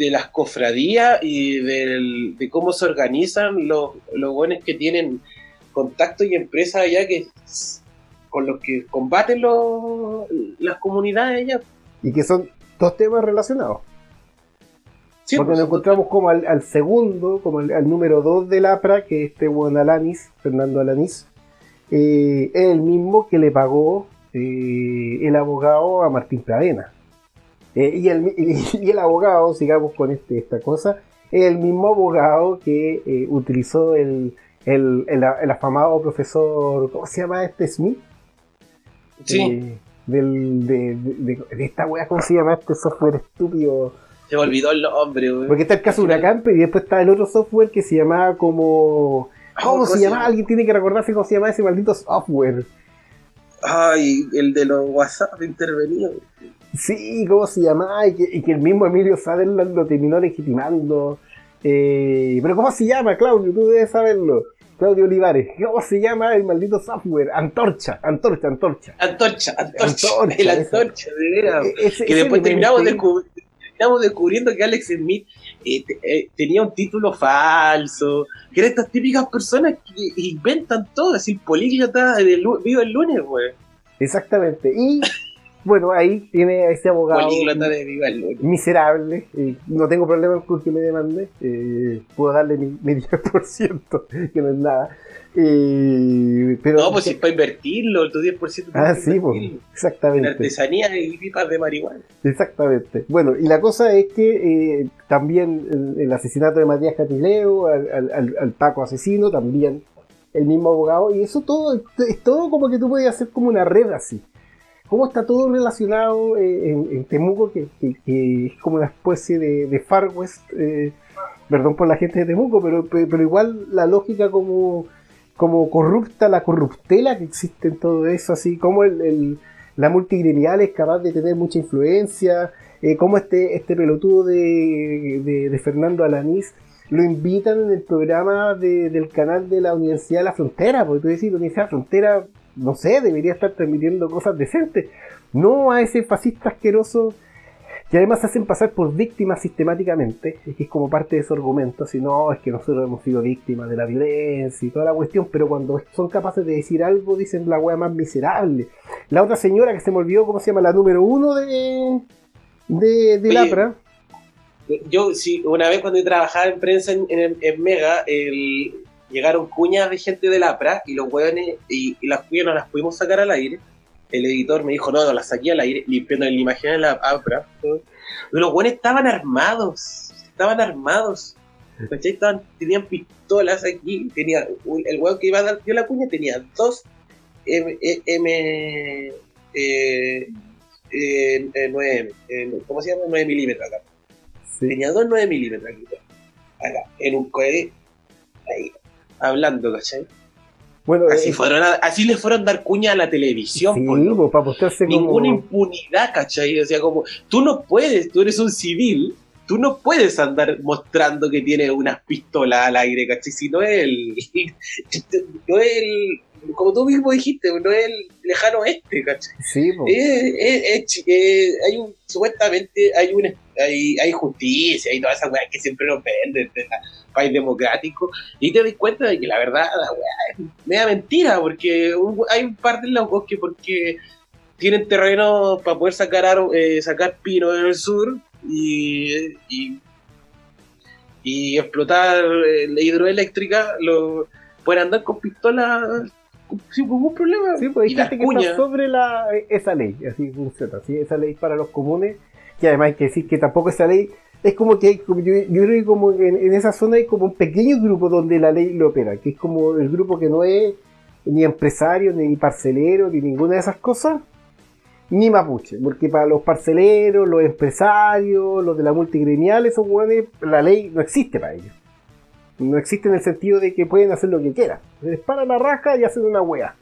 de las cofradías y del, de cómo se organizan los, los buenos que tienen contacto y empresas allá que con los que combaten los, las comunidades allá. Y que son dos temas relacionados. Sí, porque nos encontramos como al, al segundo, como al, al número 2 del APRA, que es este buen Alanis, Fernando Alanis, eh, es el mismo que le pagó eh, el abogado a Martín Pradena. Eh, y, el, y, y el abogado, sigamos con este, esta cosa, es el mismo abogado que eh, utilizó el, el, el, el afamado profesor, ¿cómo se llama este Smith? Sí. Eh, del, de, de, de esta wea, ¿cómo se llama este software estúpido? Se me olvidó el nombre, weón. Porque está el caso Huracán, y después está el otro software que se llamaba como. ¿Cómo se llamaba? Alguien tiene que recordarse cómo se llamaba ese maldito software. Ay, el de los WhatsApp intervenido. Sí, ¿cómo se llamaba? Y que, y que el mismo Emilio Sutherland lo terminó legitimando. Eh, pero ¿cómo se llama, Claudio? Tú debes saberlo. Claudio Olivares. ¿Cómo se llama el maldito software? Antorcha, Antorcha, Antorcha. Antorcha, antorcha, Antorcha, el antorcha, de veras. E- ese- que ese después terminamos, descubriendo que Alex Smith eh, te- eh, tenía un título falso, que eran estas típicas personas que inventan todo, así políglota de lu- vivo el lunes, güey. Exactamente. Y bueno, ahí tiene a ese abogado de miserable. eh, no tengo problema con que me demande. eh, puedo darle mi, mi 10%, que no es nada. Eh, pero, No, pues si es para invertirlo, tu 10% Ah, sí, pues, invertirlo. En exactamente. artesanía y pipas de marihuana. Exactamente. Bueno, y la cosa es que eh, también el, el asesinato de Matías Catileo, al, al- al- al Paco asesino, también el mismo abogado, y eso todo es todo como que tú puedes hacer como una red así. Cómo está todo relacionado eh, en, en Temuco, que, es como una especie de, de Far West, eh, perdón por la gente de Temuco, pero, pe- pero igual la lógica como, como corrupta, la corruptela que existe en todo eso, así como la multigremial es capaz de tener mucha influencia, eh, como este, este pelotudo de, de- Fernando Alanís lo invitan en el programa de- del canal de la Universidad de la Frontera, porque tú decís, la Universidad de la Frontera, no sé, debería estar transmitiendo cosas decentes, no a ese fascista asqueroso que además se hacen pasar por víctimas sistemáticamente, es que es como parte de su argumento, si no, es que nosotros hemos sido víctimas de la violencia y toda la cuestión, pero cuando son capaces de decir algo, dicen la wea más miserable. La otra señora que se me olvidó, ¿cómo se llama? La número uno de, de, de Lapra. Yo, sí, una vez cuando yo trabajaba en prensa en, en- en Mega, el- llegaron cuñas de gente del APRA y los hueones, y, y las cuñas no las pudimos sacar al aire. El editor me dijo, no, no las saqué al aire, limpiando la imagen de la APRA. Y los hueones estaban armados, estaban armados. ¿cachai? Estaban, tenían pistolas aquí, tenía, el hueón que iba a dar dio la cuña tenía dos M, eh, M eh, eh, eh, 9, ¿cómo se llama? 9 milímetros acá Sí. tenía dos 9 milímetros aquí, acá, en un cohete, ahí, hablando, ¿cachai? Bueno, Así, eh, fueron a- así le fueron a dar cuña a la televisión, sí, por como... ninguna impunidad, ¿cachai? O sea, como, tú no puedes, tú eres un civil, tú no puedes andar mostrando que tienes unas pistolas al aire, ¿cachai? Si no es el, no es el, como tú mismo dijiste, no es el lejano este, ¿cachai? Sí, pues. Eh, hay un, supuestamente hay un hay, hay justicia y todas esas weas que siempre nos venden de país democrático y te das cuenta de que la verdad la wea es media mentira porque un- hay un par de locos que porque tienen terreno para poder sacar eh, sacar pino en el sur y, y, y explotar eh, la hidroeléctrica lo pueden andar con pistolas sin ningún problema Sí, pues hay gente que está sobre la, esa ley, así funciona, ¿sí? esa ley para los comunes, que además hay que decir que tampoco esa ley, es como que hay, como yo, yo creo que como en, en esa zona hay como un pequeño grupo donde la ley lo opera, que es como el grupo que no es ni empresario, ni parcelero, ni ninguna de esas cosas, ni mapuche, porque para los parceleros, los empresarios, los de la multigremial, esos hueones, la ley no existe para ellos. No existe en el sentido de que pueden hacer lo que quieran. Se les para la raja y hacen una wea.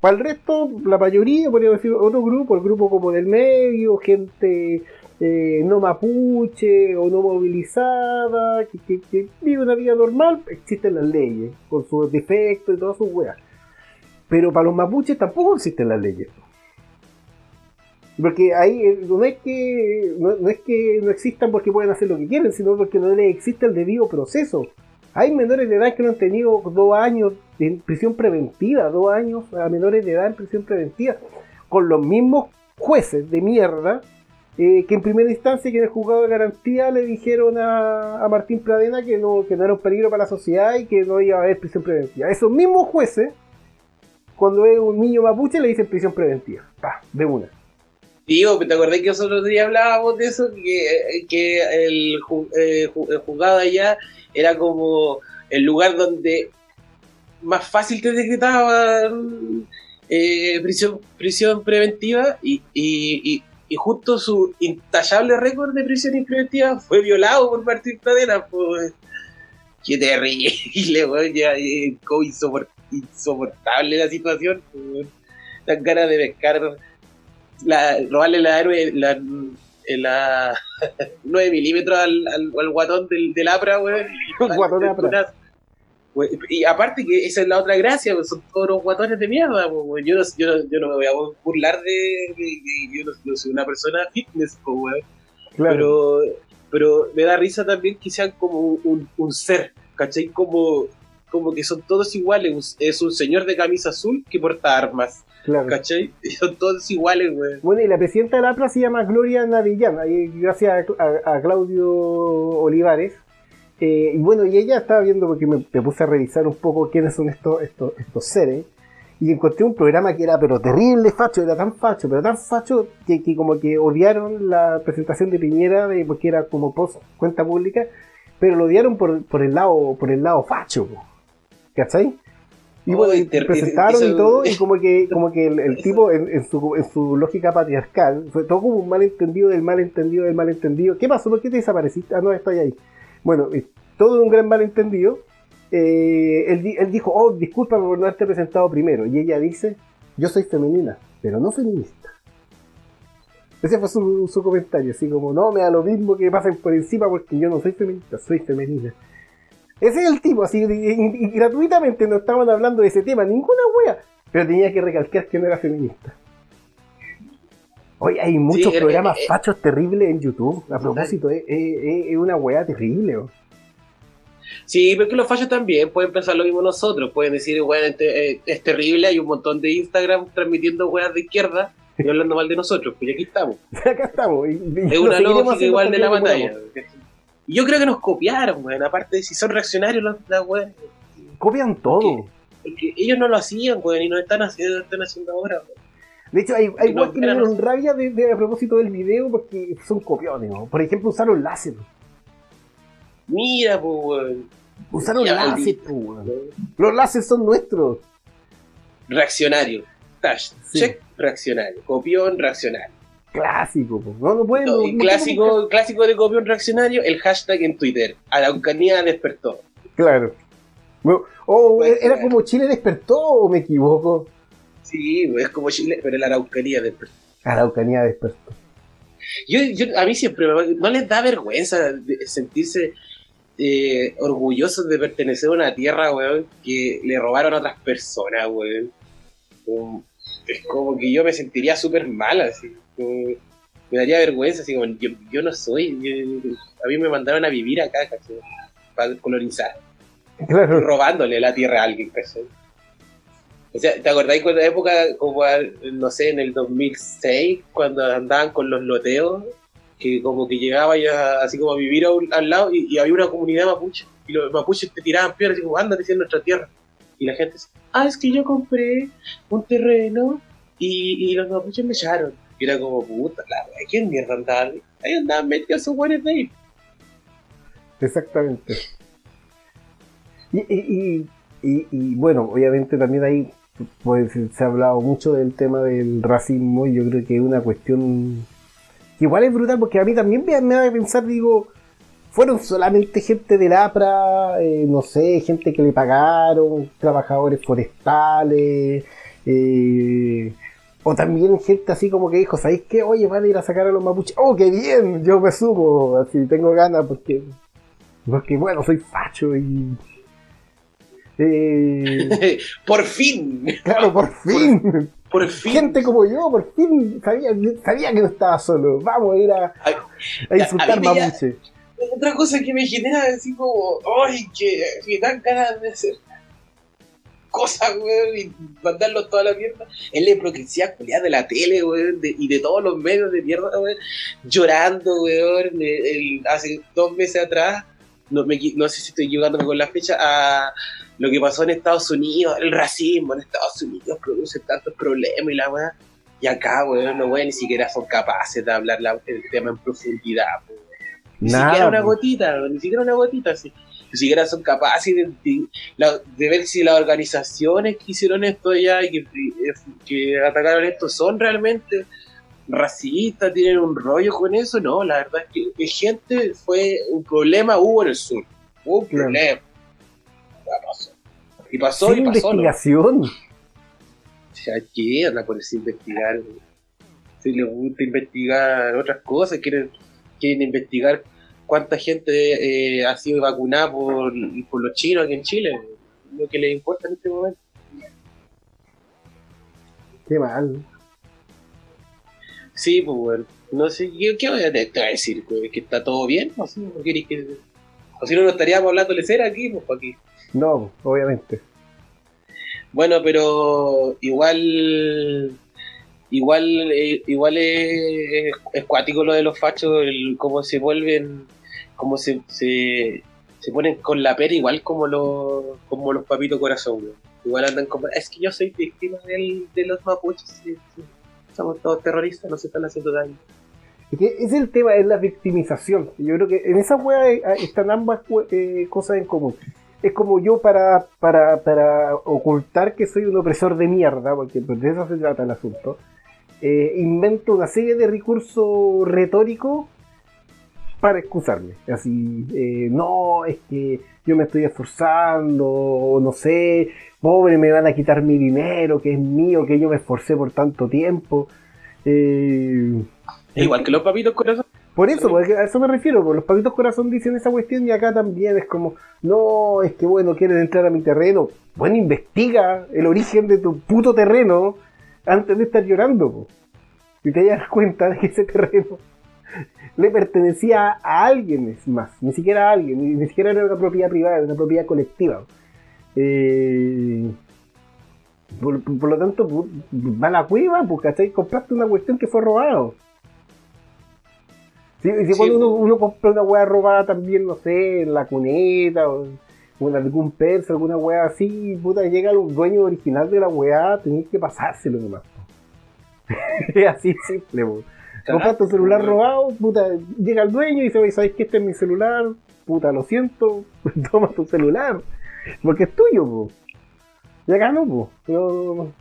Para el resto, la mayoría, podríamos decir otro grupo, el grupo como del medio, gente eh, no mapuche o no movilizada, que, que- vive una vida normal, existen las leyes, con sus defectos y todas sus weas. Pero para los mapuches tampoco existen las leyes. Porque ahí eh, no es que no es que no existan porque pueden hacer lo que quieren, sino porque no les existe el debido proceso. Hay menores de edad que no han tenido dos años en prisión preventiva, dos años a menores de edad en prisión preventiva, con los mismos jueces de mierda eh, que en primera instancia que en el juzgado de garantía le dijeron a, a Martín Pradena que no, que era un peligro para la sociedad y que no iba a haber prisión preventiva. Esos mismos jueces, cuando es un niño mapuche, le dicen prisión preventiva. Pa, de una. Digo, ¿te acordás que nosotros día hablábamos de eso? Que, que el, eh, juzgado allá era como el lugar donde más fácil te decretaban eh, prisión, prisión preventiva y, y, y, justo su intachable récord de prisión preventiva fue violado por Martín Pradena. Pues, qué terrible, weón, insoportable la situación. pues, Dan ganas de pescar la, robarle la la, eh, la 9 milímetros al, al, al guatón del, del APRA, weón. Guatón APRA. Una- we- y aparte que esa es la otra gracia, son todos los guatones de mierda. weón. Yo, no, yo, no, yo no me voy a burlar de, de- de- yo no, no soy una persona fitness, weón. Claro. pero, pero me da risa también que sean como un, un ser, ¿cachai? Como, como que son todos iguales. Es un señor de camisa azul que porta armas, claro. ¿cachai? Y son todos iguales, güey. Bueno, y la presidenta de la APRA se llama Gloria Navillán, y gracias a, a- a Claudio Olivares. Eh, y bueno, y ella estaba viendo, porque me, me puse a revisar un poco quiénes son estos, estos, estos seres, y encontré un programa que era pero terrible facho, era tan facho, pero tan facho, que, que como que odiaron la presentación de Piñera, de, porque era como post cuenta pública, pero lo odiaron por, por el lado por el lado facho. ¿cachai? Y Oh, bueno, y presentaron y todo, y como que, como que el, el tipo en, en su, en su lógica patriarcal, fue todo como un malentendido del malentendido del malentendido. ¿Qué pasó? ¿Por qué te desapareciste? Ah, no, estoy ahí. Bueno, eh, todo un gran malentendido. Eh, él, él dijo, oh, disculpa por no haberte presentado primero. Y ella dice, yo soy femenina, pero no feminista. Ese fue su, su comentario, así como, no, me da lo mismo que pasen por encima porque yo no soy feminista, soy femenina. Ese es el tipo, así, y, gratuitamente no estaban hablando de ese tema, ninguna wea, pero tenía que recalcar que no era feminista. Hoy hay muchos eh, programas eh, eh. fachos terribles en YouTube, a propósito, es, es- es una wea terrible. oh. Sí, pero que los fallos también pueden pensar lo mismo nosotros. Pueden decir, bueno, este, eh, es terrible, hay un montón de Instagram transmitiendo weas de izquierda y hablando mal de nosotros. Pues aquí estamos. Acá estamos. y- y Es una lógica igual de la batalla. podamos. Y yo creo que nos copiaron, weón. Aparte, si son reaccionarios las las weas. Copian todo. Porque ellos no lo hacían, weón, y nos están haciendo, están haciendo ahora. weón. De hecho, hay, hay Que no me dieron rabia de, de- a propósito del video porque son copiones. ¿no? Por ejemplo, usaron láser. Mira, pues, weón. Usaron Ya, láser, po, weón. Los láseres son nuestros. Reaccionario. Tash, Sí. check, reaccionario. Copión, reaccionario. Clásico, po. No, no pueden. No, no- y no clásico, clásico de copión reaccionario, el hashtag en Twitter. Araucanía despertó. Claro. O Puede era como Chile despertó o me equivoco. Sí, es como Chile, pero la Araucanía despertó. Araucanía despertó. Yo, yo- a mí siempre me- no les da vergüenza de sentirse eh, orgullosos de pertenecer a una tierra, weón, que le robaron a otras personas, weón. Es como que yo me sentiría súper mal, así. Como- me daría vergüenza, así como, yo, yo no soy. yo- a mí me mandaron a vivir acá, ¿cachai? Para colonizar. Claro. robándole la tierra a alguien, ¿cachai? O sea, ¿te acordáis cuando la época, como no sé, en el 2006, cuando andaban con los loteos, que como que llegaba ya así como a vivir a un- al lado y, y había una comunidad mapuche, y los mapuches te tiraban piedras y como, ándate en nuestra tierra. Y la gente dice, ah, es que yo compré un terreno y, y los mapuches me echaron. Y era como, puta, la wea, ¿quién mierda andaba? Ahí andaban metidos esos buenos de ahí. Exactamente. Y, y, y, bueno, obviamente también ahí pues, se ha hablado mucho del tema del racismo y yo creo que es una cuestión que igual es brutal porque a mí también me, me da a pensar, digo, fueron solamente gente del APRA, eh, no sé, gente que le pagaron, trabajadores forestales, eh, o también gente así como que dijo, ¿sabéis qué? Oye, van a ir a sacar a los mapuches. ¡Oh, qué bien! Yo me sumo, así tengo ganas porque porque bueno, soy facho y. Eh, por fin, claro, por fin. por fin. Gente como yo, por fin sabía, sabía que no estaba solo. Vamos a ir a, a insultar a ya- mapuche. Otra cosa que me genera así como, ay, que me dan ganas de hacer cosas, weón, y mandarlos toda la mierda, es la hipocresía culiada de la tele, weón, de- y de todos los medios de mierda, weón, llorando, weón, el- el- hace dos meses atrás, no, me no sé si estoy llegándome con la fecha, a lo que pasó en Estados Unidos, el racismo en Estados Unidos produce tantos problemas y la weá, y acá, weón, no, weón, ni siquiera son capaces de hablar la- el tema en profundidad, weón. Ni siquiera una gotita, ni siquiera una gotita, así. Ni siquiera son capaces de, de- la- de ver si las organizaciones que hicieron esto ya y que, que atacaron esto son realmente racistas, tienen un rollo con eso. No, la verdad es que gente fue un problema, hubo en el sur. Hubo un problema. Pasó. Y pasó Sin y pasó. ¿no? investigación. O sea, ¿qué anda por eso investigar? Si les gusta investigar otras cosas, quieren, quieren investigar cuánta gente eh, ha sido vacunada por, por los chinos aquí en Chile. lo que les importa en este momento. Qué mal. Sí, pues bueno. No sé, ¿qué, qué voy a, te voy a decir? pues, ¿Que está todo bien? ¿O, sí? ¿O querés que.? O si no, no estaríamos hablando de cera aquí, pues para aquí. No, obviamente. Bueno, pero igual. Igual, eh, igual es, es cuático lo de los fachos, el, cómo se vuelven, cómo se, se, se ponen con la pera, igual como los, como los papitos corazón. Igual andan como, es que yo soy víctima del, de los mapuches, sí, somos todos terroristas, nos están haciendo daño. Es el tema, es la victimización. Yo creo que en esa wea eh, están ambas eh, cosas en común. Es como yo para, para, para ocultar que soy un opresor de mierda, porque de eso se trata el asunto, eh, invento una serie de recursos retóricos para excusarme. Así, eh, no, es que yo me estoy esforzando, o no sé, pobre, me van a quitar mi dinero, que es mío, que yo me esforcé por tanto tiempo. Eh, Igual que los papitos corazón. por eso, porque a eso me refiero, por los papitos corazón dicen esa cuestión y acá también es como, no, es que bueno, quieren entrar a mi terreno. Bueno, investiga el origen de tu puto terreno antes de estar llorando. po. Y te das cuenta de que ese terreno le pertenecía a alguien más, ni siquiera a alguien, ni, ni siquiera era una propiedad privada, era una propiedad colectiva. Eh, por, por lo tanto, va a la cueva, pues, ¿cachai? Compraste una cuestión que fue robado. Sí, Sí, cuando uno, uno compra una weá robada también, no sé, en la cuneta o, o en algún persa, alguna weá así, puta, llega el dueño original de la weá, tenés que pasárselo nomás. es así simple, po. Compraste un celular robado, puta, llega el dueño y dice, ¿sabes que este es mi celular? Puta, lo siento, toma tu celular, porque es tuyo, po. Y acá no, po. No-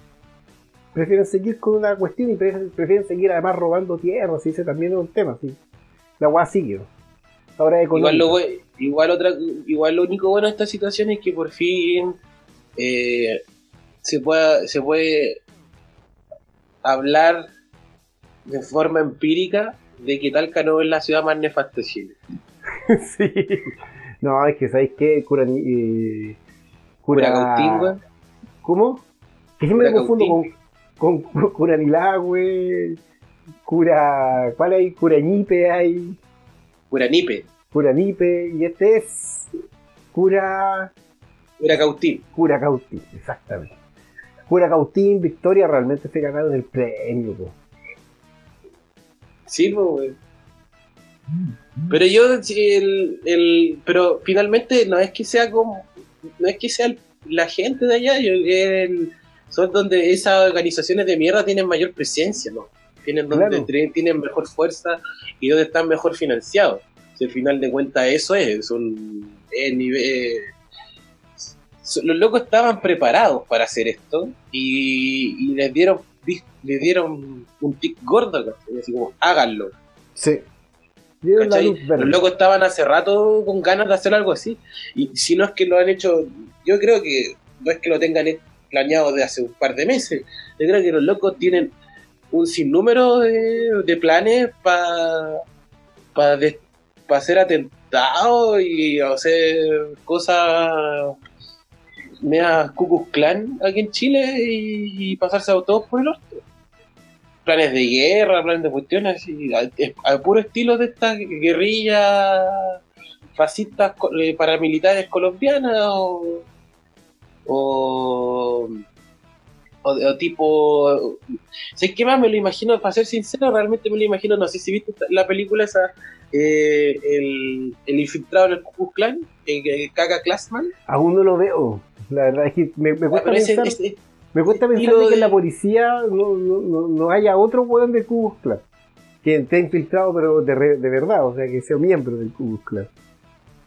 prefieren seguir con una cuestión y pre- prefieren seguir además robando tierra, así ese también es un tema, sí. La weá sigue. Ahora Igual lo, igual, otra, igual lo único bueno de esta situación es que por fin eh, se, pueda, se puede hablar de forma empírica de que Talca no es la ciudad más nefasta de Chile. sí. No, es que ¿sabéis qué? Cura... Eh, cura... Cautín, weón. ¿Cómo? Que siempre me confundo con, con Curanilagüe, Cura... ¿Cuál hay? Curañipe hay, Pura Nipe, Curanipe, y este es Cura... pura Cautín. Cura Cautín, exactamente. Cura Cautín, Victoria, realmente se ganaron el premio, po. Sí, pues. Pero yo, el, el, pero finalmente no es que sea como, no es que sea el- la gente de allá, yo, el- son donde esas organizaciones de mierda tienen mayor presencia, ¿no? Tienen donde Claro. tienen mejor fuerza y donde están mejor financiados. Si al final de cuentas eso es, un es nivel, los locos estaban preparados para hacer esto y, y les dieron les dieron un tic gordo, ¿cachai? así como háganlo. Sí. Los locos estaban hace rato con ganas de hacer algo así. Y si no es que lo han hecho, yo creo que no es que lo tengan planeado de hace un par de meses. Yo creo que los locos tienen un sinnúmero de, de planes para pa de- pa hacer atentados y hacer cosas meas Cucus Clan aquí en Chile y, y pasarse a todos por el orto. Planes de guerra, planes de cuestiones, así, al, puro estilo de estas guerrillas fascistas eh, paramilitares colombianas o, o, o, tipo sé qué más me lo imagino para ser sincero realmente me lo imagino no sé si viste la película esa eh, el, infiltrado en el Ku Klux Klan el, el Kaka Klassman Aún no lo veo. La verdad es que me, me cuesta pensar, me cuesta pensar de que en de- la policía no, no, no, haya otro weón Ku Klux Klan. Que esté infiltrado, pero de, re- de verdad, o sea, que sea miembro del Klan.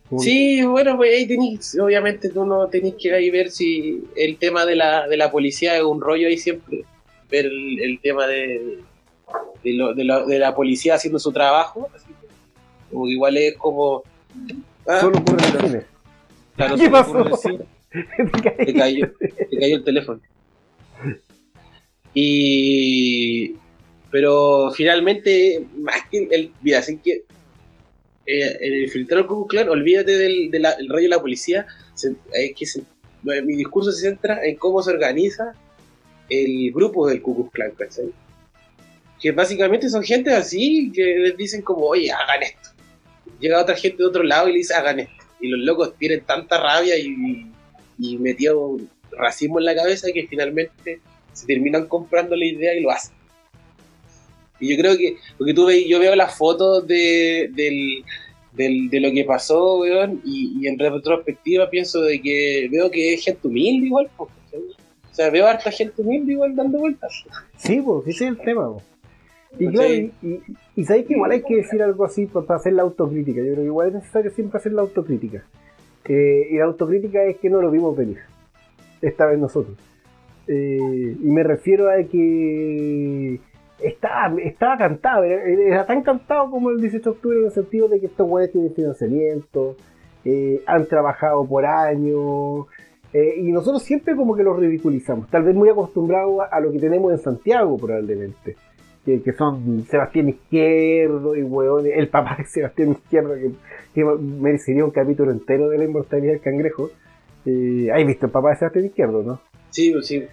Como- Sí, bueno, pues ahí tenés, obviamente tú no tenés que ahí ver si el tema de la, de la policía es un rollo ahí siempre, ver el, el tema de, de, lo- de la, de la policía haciendo su trabajo, así que, como que igual es como... ah, Solo ocurre en el cine. claro, ¿Qué pasó? Te cayó, te cayó el teléfono. Y. Pero finalmente, más que el. Mira, que. Eh, el infiltrado Ku Klux Klan, olvídate del, del del rollo de la policía. mi discurso se centra en cómo se organiza el grupo del Ku Klan, ¿cachai? Que básicamente son gente así que les dicen como, oye, hagan esto. Llega otra gente de otro lado y le dice, hagan esto. Y los locos tienen tanta rabia y, y metido racismo en la cabeza que finalmente se terminan comprando la idea y lo hacen. Y yo creo que, porque tú ve, yo veo las fotos de, del, del- de lo que pasó, weón, y, y en retrospectiva pienso de que veo que es gente humilde igual, po, o sea, veo harta gente humilde igual dando vueltas. Sí, pues, ese es el tema. po. Y claro, y, y, y sabéis que igual hay que decir algo así pa- para hacer la autocrítica. Yo creo que igual es necesario siempre hacer la autocrítica. Eh, y la autocrítica es que no lo vimos venir. Esta vez nosotros. Eh, y me refiero a que estaba, estaba cantado, era, tan cantado como el 18 de octubre en el sentido de que estos güeyes tienen financiamiento, eh, han trabajado por años, eh, y nosotros siempre como que los ridiculizamos, tal vez muy acostumbrados a lo que tenemos en Santiago probablemente, que, que son Sebastián Izquierdo y weón, el papá de Sebastián Izquierdo, que, que merecería un capítulo entero de la inmortalidad del cangrejo. Eh, ¿Has visto el papá de Sebastián Izquierdo, no? Sí, sí.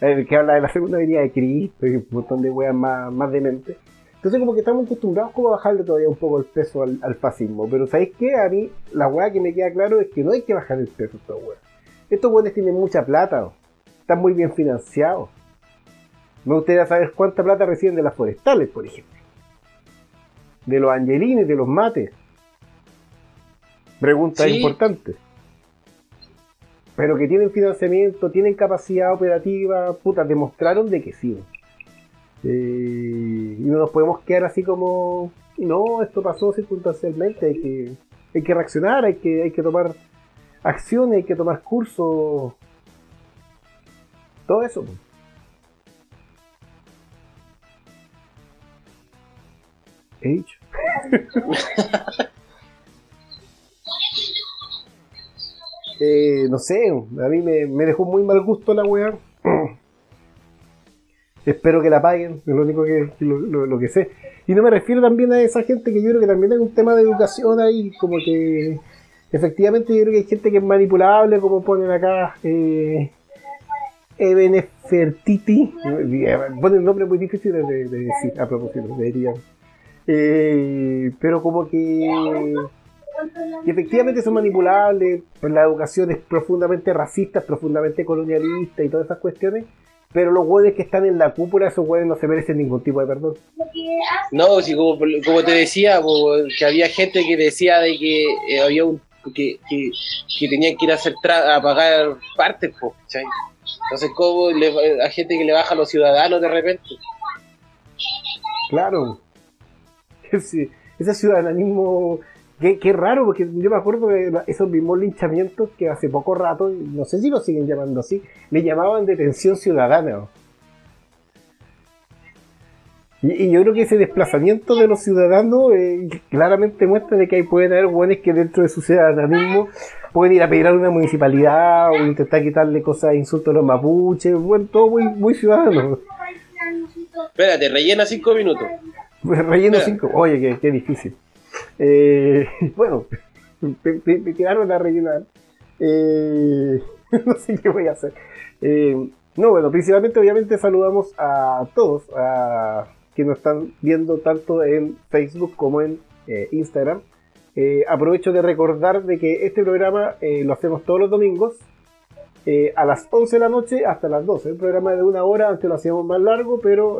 El que habla de la segunda venida de Cristo y un montón de weas más, más dementes. Entonces como que estamos acostumbrados como a bajarle todavía un poco el peso al, al fascismo. Pero ¿sabéis qué? A mí la wea que me queda claro es que no hay que bajar el peso a estos weas. Estos weones tienen mucha plata. o. Están muy bien financiados. Me gustaría saber cuánta plata reciben de las forestales, por ejemplo. De los angelines, de los mates. Pregunta Sí. importante. Pero que tienen financiamiento, tienen capacidad operativa, puta, demostraron de que sí. Eh, y no nos podemos quedar así como, no, esto pasó circunstancialmente, hay que, hay que reaccionar, hay que, hay que tomar acciones, hay que tomar cursos, todo eso. Dicho. Eh, no sé, a mí me, dejó muy mal gusto la weá. Espero que la paguen, es lo único que, lo, que sé. Y no me refiero también a esa gente que yo creo que también hay un tema de educación ahí, como que efectivamente yo creo que hay gente que es manipulable, como ponen acá, eh, Eben Nefertiti, eh, ponen un nombre muy difícil de, de decir, a propósito, deberían. Eh, pero como que que efectivamente son manipulables, pues la educación es profundamente racista, es profundamente colonialista y todas esas cuestiones, pero los hueones que están en la cúpula, esos hueones no se merecen ningún tipo de perdón. No, sí, como, como te decía, que había gente que decía de que eh, había un que, que, que tenían que ir a hacer tra- a pagar partes, po. Entonces, como le, a gente que le baja a los ciudadanos de repente. Claro. Ese, ese ciudadanismo, qué, qué raro, porque yo me acuerdo de esos mismos linchamientos que hace poco rato, no sé si lo siguen llamando así, le llamaban detención ciudadana. Y, y yo creo que ese desplazamiento de los ciudadanos eh, claramente muestra de que hay, pueden haber buenos que dentro de su ciudadanismo pueden ir a pedir a una municipalidad o intentar quitarle cosas, insultos a los mapuches, bueno, todo muy, muy ciudadano. Espérate, rellena cinco minutos. Relleno Mira. 5. Oye, qué, qué difícil. Eh, bueno, me, quedaron a rellenar. Eh, no sé qué voy a hacer. Eh, no, bueno, principalmente obviamente saludamos a todos a que nos están viendo tanto en Facebook como en eh, Instagram. Eh, aprovecho de recordar de que este programa eh, lo hacemos todos los domingos a las 11 de la noche hasta las 12. Un programa de una hora, antes lo hacíamos más largo, pero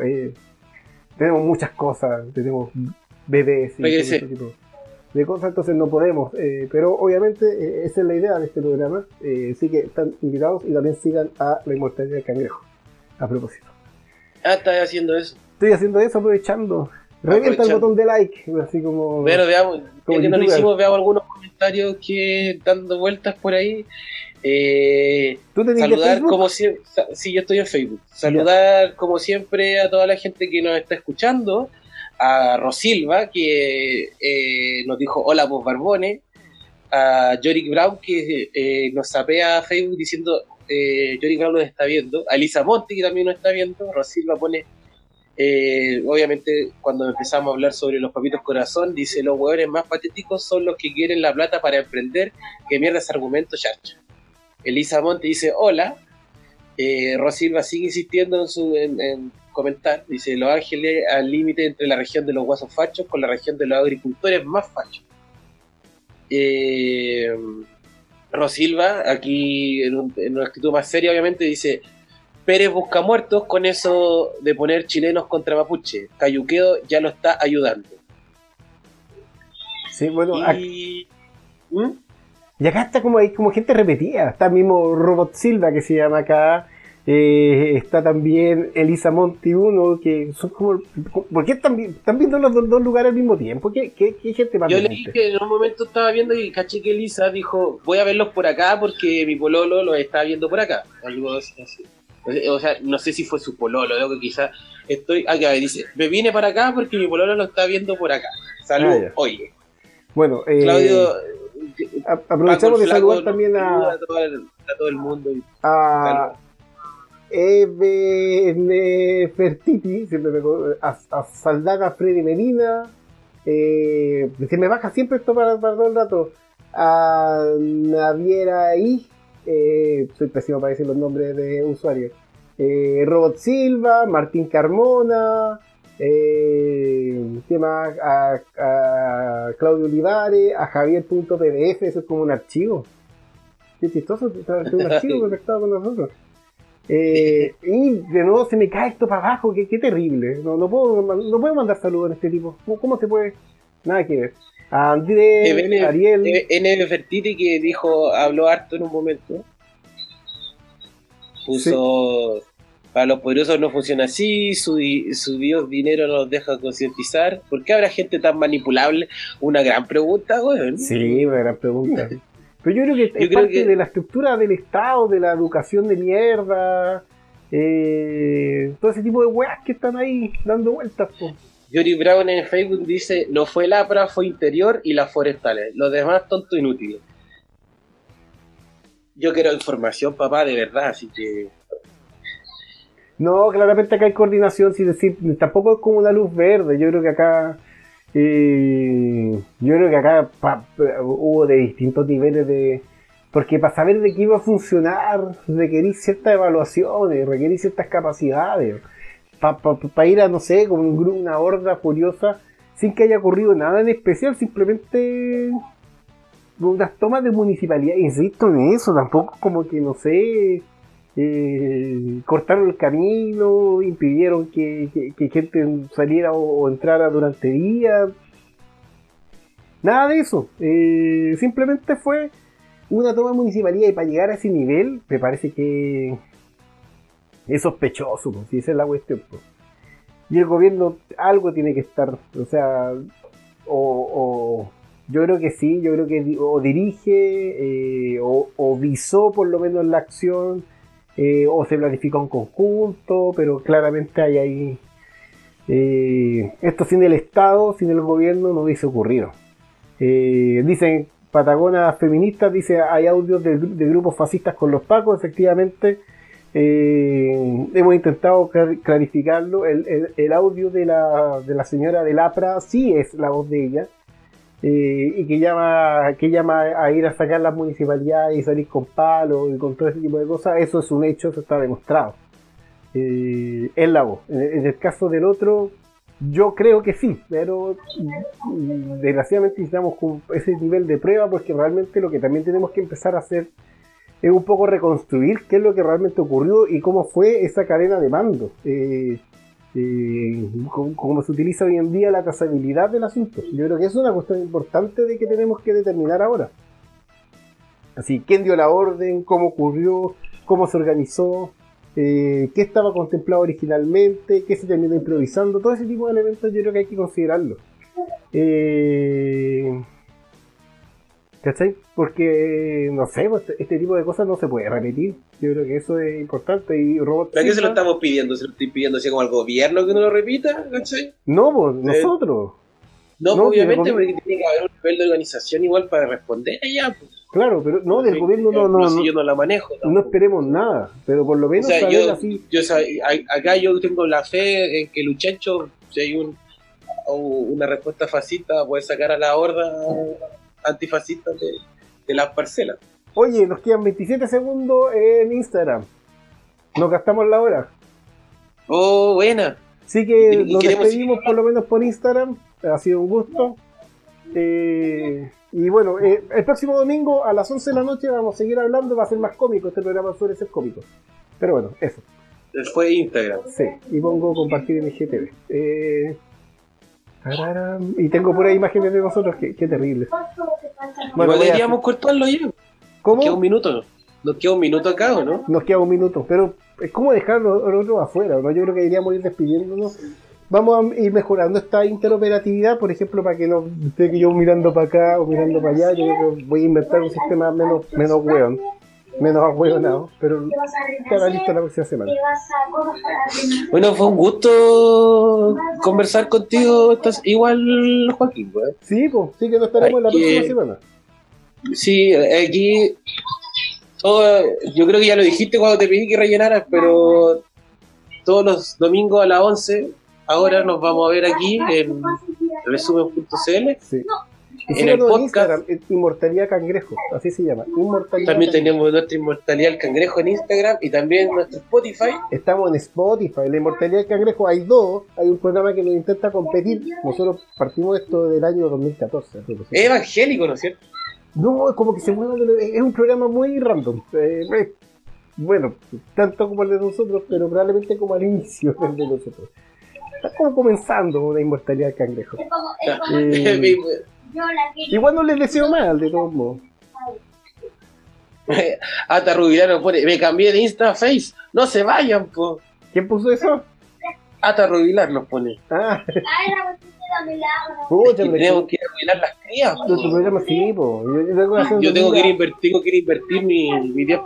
tenemos muchas cosas, tenemos bebés y ese tipo de cosas, entonces no podemos. eh, pero obviamente eh, esa es la idea de este programa, eh, así que están invitados y también sigan a la inmortalidad del cangrejo. A propósito. Ah, estás haciendo eso. Estoy haciendo eso aprovechando. Revienta el botón de like, así como... Bueno, veamos, Como ya que no lo hicimos, veamos algunos comentarios que dando vueltas por ahí. Eh, ¿Tú saludar como siempre, sí, yo estoy en Facebook. Saludar como siempre a toda la gente que nos está escuchando, a Rosilva que eh, nos dijo hola vos Barbones, a Yorick Brown que eh, nos sapea a Facebook diciendo eh, Yorick Brown nos está viendo, a Elisa Monti que también nos está viendo, Rosilva pone eh, obviamente cuando empezamos a hablar sobre los papitos corazón, dice los hueones más patéticos son los que quieren la plata para emprender, que mierda ese argumento, charcha. Elisa Monte dice hola. Eh, Rosilva sigue insistiendo en, su, en, en comentar. Dice Los Ángeles al límite entre la región de los guasos fachos con la región de los agricultores más fachos. Eh, Rosilva, aquí en, un- en una actitud más seria, obviamente, dice: Pérez busca muertos con eso de poner chilenos contra mapuche. Cayuqueo ya lo está ayudando. Sí, bueno, Y. ¿Mm? Y acá está como hay como gente repetida. Está mismo Robot Silva que se llama acá. Eh, está también Elisa Monti 1, que son como. ¿Por qué están, vi- están viendo los dos, dos lugares al mismo tiempo? ¿Qué, qué, qué gente más Yo leí que en un momento estaba viendo y caché que Elisa dijo, voy a verlos por acá porque mi pololo los está viendo por acá. Algo así. O sea, no sé si fue su pololo, que quizás estoy... Acá dice, me vine para acá porque mi pololo lo está viendo por acá. Salud, Ah, oye. Bueno, eh, Claudio... aprovechamos de saludar también a, a todo el, a todo el mundo. y- a Eve Fertiti, siempre me acuerdo, a, a Saldaga Freddy Medina, eh, se me baja siempre esto para, para todo el rato, a Naviera I, eh, soy pésimo para decir los nombres de usuarios, eh, Robot Silva, Martín Carmona, eh, ¿qué más? A, a Claudio Olivares, a Javier.pdf, eso es como un archivo. Qué chistoso, es un archivo conectado con nosotros. Eh, y de nuevo se me cae esto para abajo, qué, qué terrible. No, no, puedo, no puedo mandar saludos en este tipo. ¿Cómo, cómo se puede? Nada que ver. A Andrés, Eh, N- Ariel. eh, N. Fertiti que dijo, habló harto en un momento. Puso, para los poderosos no funciona así, su, su Dios dinero no los deja concientizar. ¿Por qué habrá gente tan manipulable? Una gran pregunta, weón. Sí, una gran pregunta. Pero yo creo que es creo parte que- de la estructura del Estado, de la educación de mierda, eh, todo ese tipo de weas que están ahí dando vueltas. po. Yuri Brown en Facebook dice, no fue el APRA, fue interior y las forestales. Los demás tonto inútiles. Yo quiero información, papá, de verdad, así que... No, claramente acá hay coordinación, sin decir, tampoco es como una luz verde. Yo creo que acá, eh, yo creo que acá pa- pa- hubo de distintos niveles de, porque para saber de qué iba a funcionar requerís ciertas evaluaciones, requerís ciertas capacidades. Para ir a, no sé, con un grupo, una horda furiosa, sin que haya ocurrido nada en especial, simplemente unas tomas de municipalidad, insisto en eso, tampoco como que, no sé, eh, cortaron el camino, impidieron que, gente saliera o, entrara durante días. Nada de eso. Eh, simplemente fue una toma de municipalidad y para llegar a ese nivel me parece que es sospechoso, pues, si esa es la cuestión. pues. Y el gobierno algo tiene que estar, o sea, o, yo creo que sí, yo creo que o dirige eh, o visó por lo menos la acción eh, o se planificó en conjunto, pero claramente hay ahí. eh, esto sin el Estado, sin el gobierno, no hubiese ocurrido. Eh, dicen Patagonas feministas, dice hay audios de, gru- de grupos fascistas con los pacos, efectivamente. hemos intentado clar- clarificarlo. El audio de la, de la señora del APRA sí es la voz de ella. Y que llama, que llama a ir a sacar las municipalidades y salir con palos y con todo ese tipo de cosas, eso es un hecho, eso está demostrado. Eh, es la voz. En, en el caso del otro, yo creo que sí, pero mm, desgraciadamente necesitamos ese nivel de prueba porque realmente lo que también tenemos que empezar a hacer es un poco reconstruir qué es lo que realmente ocurrió y cómo fue esa cadena de mando. Eh, eh, cómo se utiliza hoy en día la trazabilidad del asunto. Yo creo que es una cuestión importante de que tenemos que determinar ahora. Así, quién dio la orden, cómo ocurrió, cómo se organizó, eh, qué estaba contemplado originalmente, qué se terminó improvisando, todo ese tipo de elementos yo creo que hay que considerarlo. Eh, ¿Cachai? Porque, no sé, pues, este tipo de cosas no se puede repetir. Yo creo que eso es importante. Y Robot ¿Para qué se lo estamos pidiendo? ¿Se lo estoy pidiendo así como al gobierno que no lo repita? ¿Cachai? No, pues, nosotros. No, No, obviamente, porque tiene que haber un nivel de organización igual para responder allá. Pues. Claro, pero no, del Sí, gobierno no, no, si no, yo no la manejo. no esperemos nada. Pero por lo O menos sea, saber yo, así. yo acá yo tengo la fe en que Luchancho, si hay un, o una respuesta fascista, puede sacar a la horda antifascista de, de las parcelas. Oye, nos quedan 27 segundos en Instagram. Nos gastamos la hora. Oh, buena. Así que Y- nos despedimos por lo menos por Instagram. Ha sido un gusto. Eh, y bueno, eh, el próximo domingo a las 11 de la noche vamos a seguir hablando. Va a ser más cómico. Este programa suele ser cómico. Pero bueno, eso. Fue Instagram. Sí. Y pongo compartir en IGTV. Eh. Y tengo por ahí imágenes de nosotros. Qué, qué terrible. Bueno, deberíamos cortarlo ya. ¿Cómo? Queda un minuto. Nos queda un minuto acá, ¿o no? Nos queda un minuto, pero es como dejarlo el otro afuera, ¿no? Yo creo que deberíamos ir despidiéndonos. Vamos a ir mejorando esta interoperatividad, por ejemplo, para que no esté que yo mirando para acá o mirando para allá. Yo creo que voy a inventar un sistema menos, menos hueón, menos ahueonado, pero estará listo la próxima semana. Bueno, fue un gusto conversar contigo. Estás igual, Joaquín, pues. Sí, pues, sí que no estaremos la Hay que- próxima semana. Sí, aquí. todo- yo creo que ya lo dijiste cuando te pedí que rellenaras, pero todos los domingos a las 11, ahora nos vamos a ver aquí en resumen.cl. Sí. Y En el en podcast- Instagram, eh, Inmortalidad Cangrejo, así se llama. Inmortalidad También Cangrejo. tenemos nuestra inmortalidad el cangrejo en Instagram y también nuestro Spotify. Estamos en Spotify, la inmortalidad del cangrejo. Hay dos, hay un programa que nos intenta competir. Nosotros partimos esto del año 2014. así que sí. Es evangélico, ¿no es cierto? No, es como que se mueve, es un programa muy random. Eh, eh, bueno, tanto como el de nosotros, pero probablemente como al inicio del de nosotros. Está como comenzando una inmortalidad del cangrejo. Eh, igual no les deseo mal, de todos modos. Ata Rubilar nos pone, me cambié de Insta a Face. No se vayan, po. ¿Quién puso eso? Ata Rubilar nos pone. Ah, pucha, tenemos que ir a rubilar las crías. po. nuestro programa sí, po. Yo, yo tengo que Yo tengo que ir a una- invertir, tengo que ir invertir mi, mi 10%.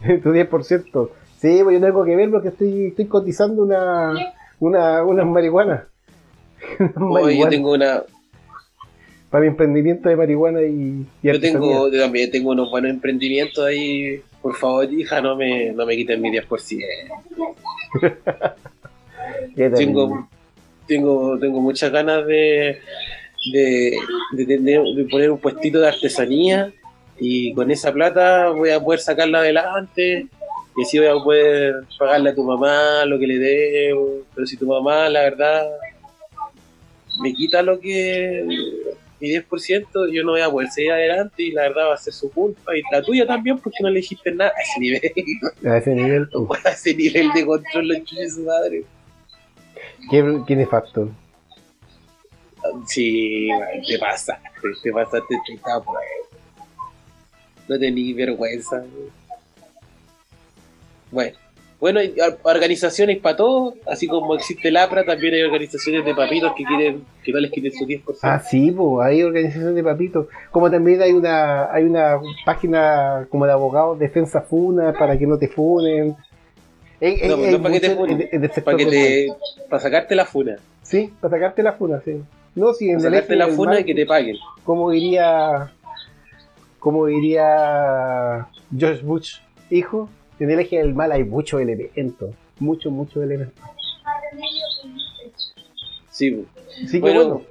tu 10%. Sí, pues yo tengo que ver porque estoy, estoy cotizando una, una, unas marihuanas. Unas Oye, yo tengo una, Para mi emprendimiento de marihuana y, y yo tengo, yo también tengo unos buenos emprendimientos ahí. Por favor, hija, no me, no me quiten mi 10%. Qué terrible. Tengo, tengo, tengo muchas ganas de, de, de poner un puestito de artesanía y con esa plata voy a poder sacarla adelante y así voy a poder pagarle a tu mamá lo que le debo. Pero si tu mamá, la verdad, me quita lo que mi 10%, yo no voy a poder seguir adelante y la verdad va a ser su culpa y la tuya también porque no le dijiste nada a ese nivel, A ese nivel, uf, a ese nivel de control lo chucha su madre. qué, qué nefasto. Sí, te pasaste, te pasaste chuta, pues. No tenís vergüenza. Bueno, bueno, hay or- organizaciones para todo, así como existe el APRA, también hay organizaciones de papitos que quieren que no les quiten su 10%. Ah, sí, pues hay organizaciones de papitos. Como también hay una hay una página como de abogados, defensa funa, para que no te funen. No, pues no para que te funen, en- en para que te, para sacarte la funa, Sí, para sacarte la funa, sí. No, sí, en para el sacarte la funa y que te paguen. como diría como diría George Bush, hijo, en el eje del mal hay muchos elementos, muchos, muchos elementos. Sí, que Bueno,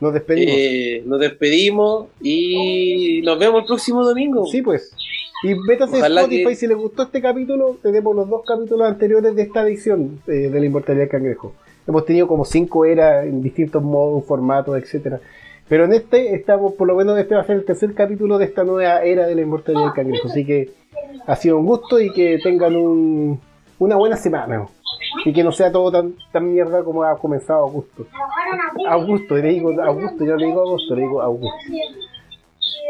nos despedimos. eh, nos despedimos y nos vemos el próximo domingo. Sí, pues. Y métase Ojalá Spotify que- si les gustó este capítulo. Tenemos los dos capítulos anteriores de esta edición eh, de la Inmortalidad del Cangrejo. Hemos tenido como cinco eras en distintos modos, formatos, etcétera. Pero en este estamos, por lo menos este va a ser el tercer capítulo de esta nueva era de la Inmortalidad del Cangrejo. Así que ha sido un gusto y que tengan un, una buena semana. Y que no sea todo tan, tan mierda como ha comenzado Augusto. Augusto, le digo Augusto, yo le digo Augusto, le digo Augusto.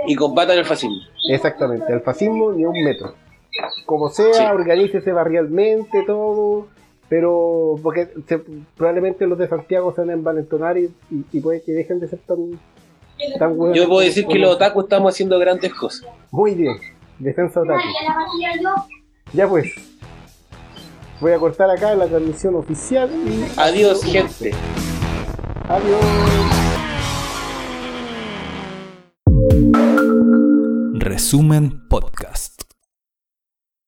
Y combatan el fascismo. Exactamente, al fascismo ni a un metro. Como sea, Sí. organícese barrialmente todo, pero porque se- probablemente los de Santiago se van a envalentonar y, y, y puede que dejen de ser tan, tan hueones Yo puedo decir que los otakus estamos haciendo grandes cosas. Muy bien, defensa otaku. Ya pues, voy a cortar acá la transmisión oficial y Adiós, gente. adiós. Resumen Podcast.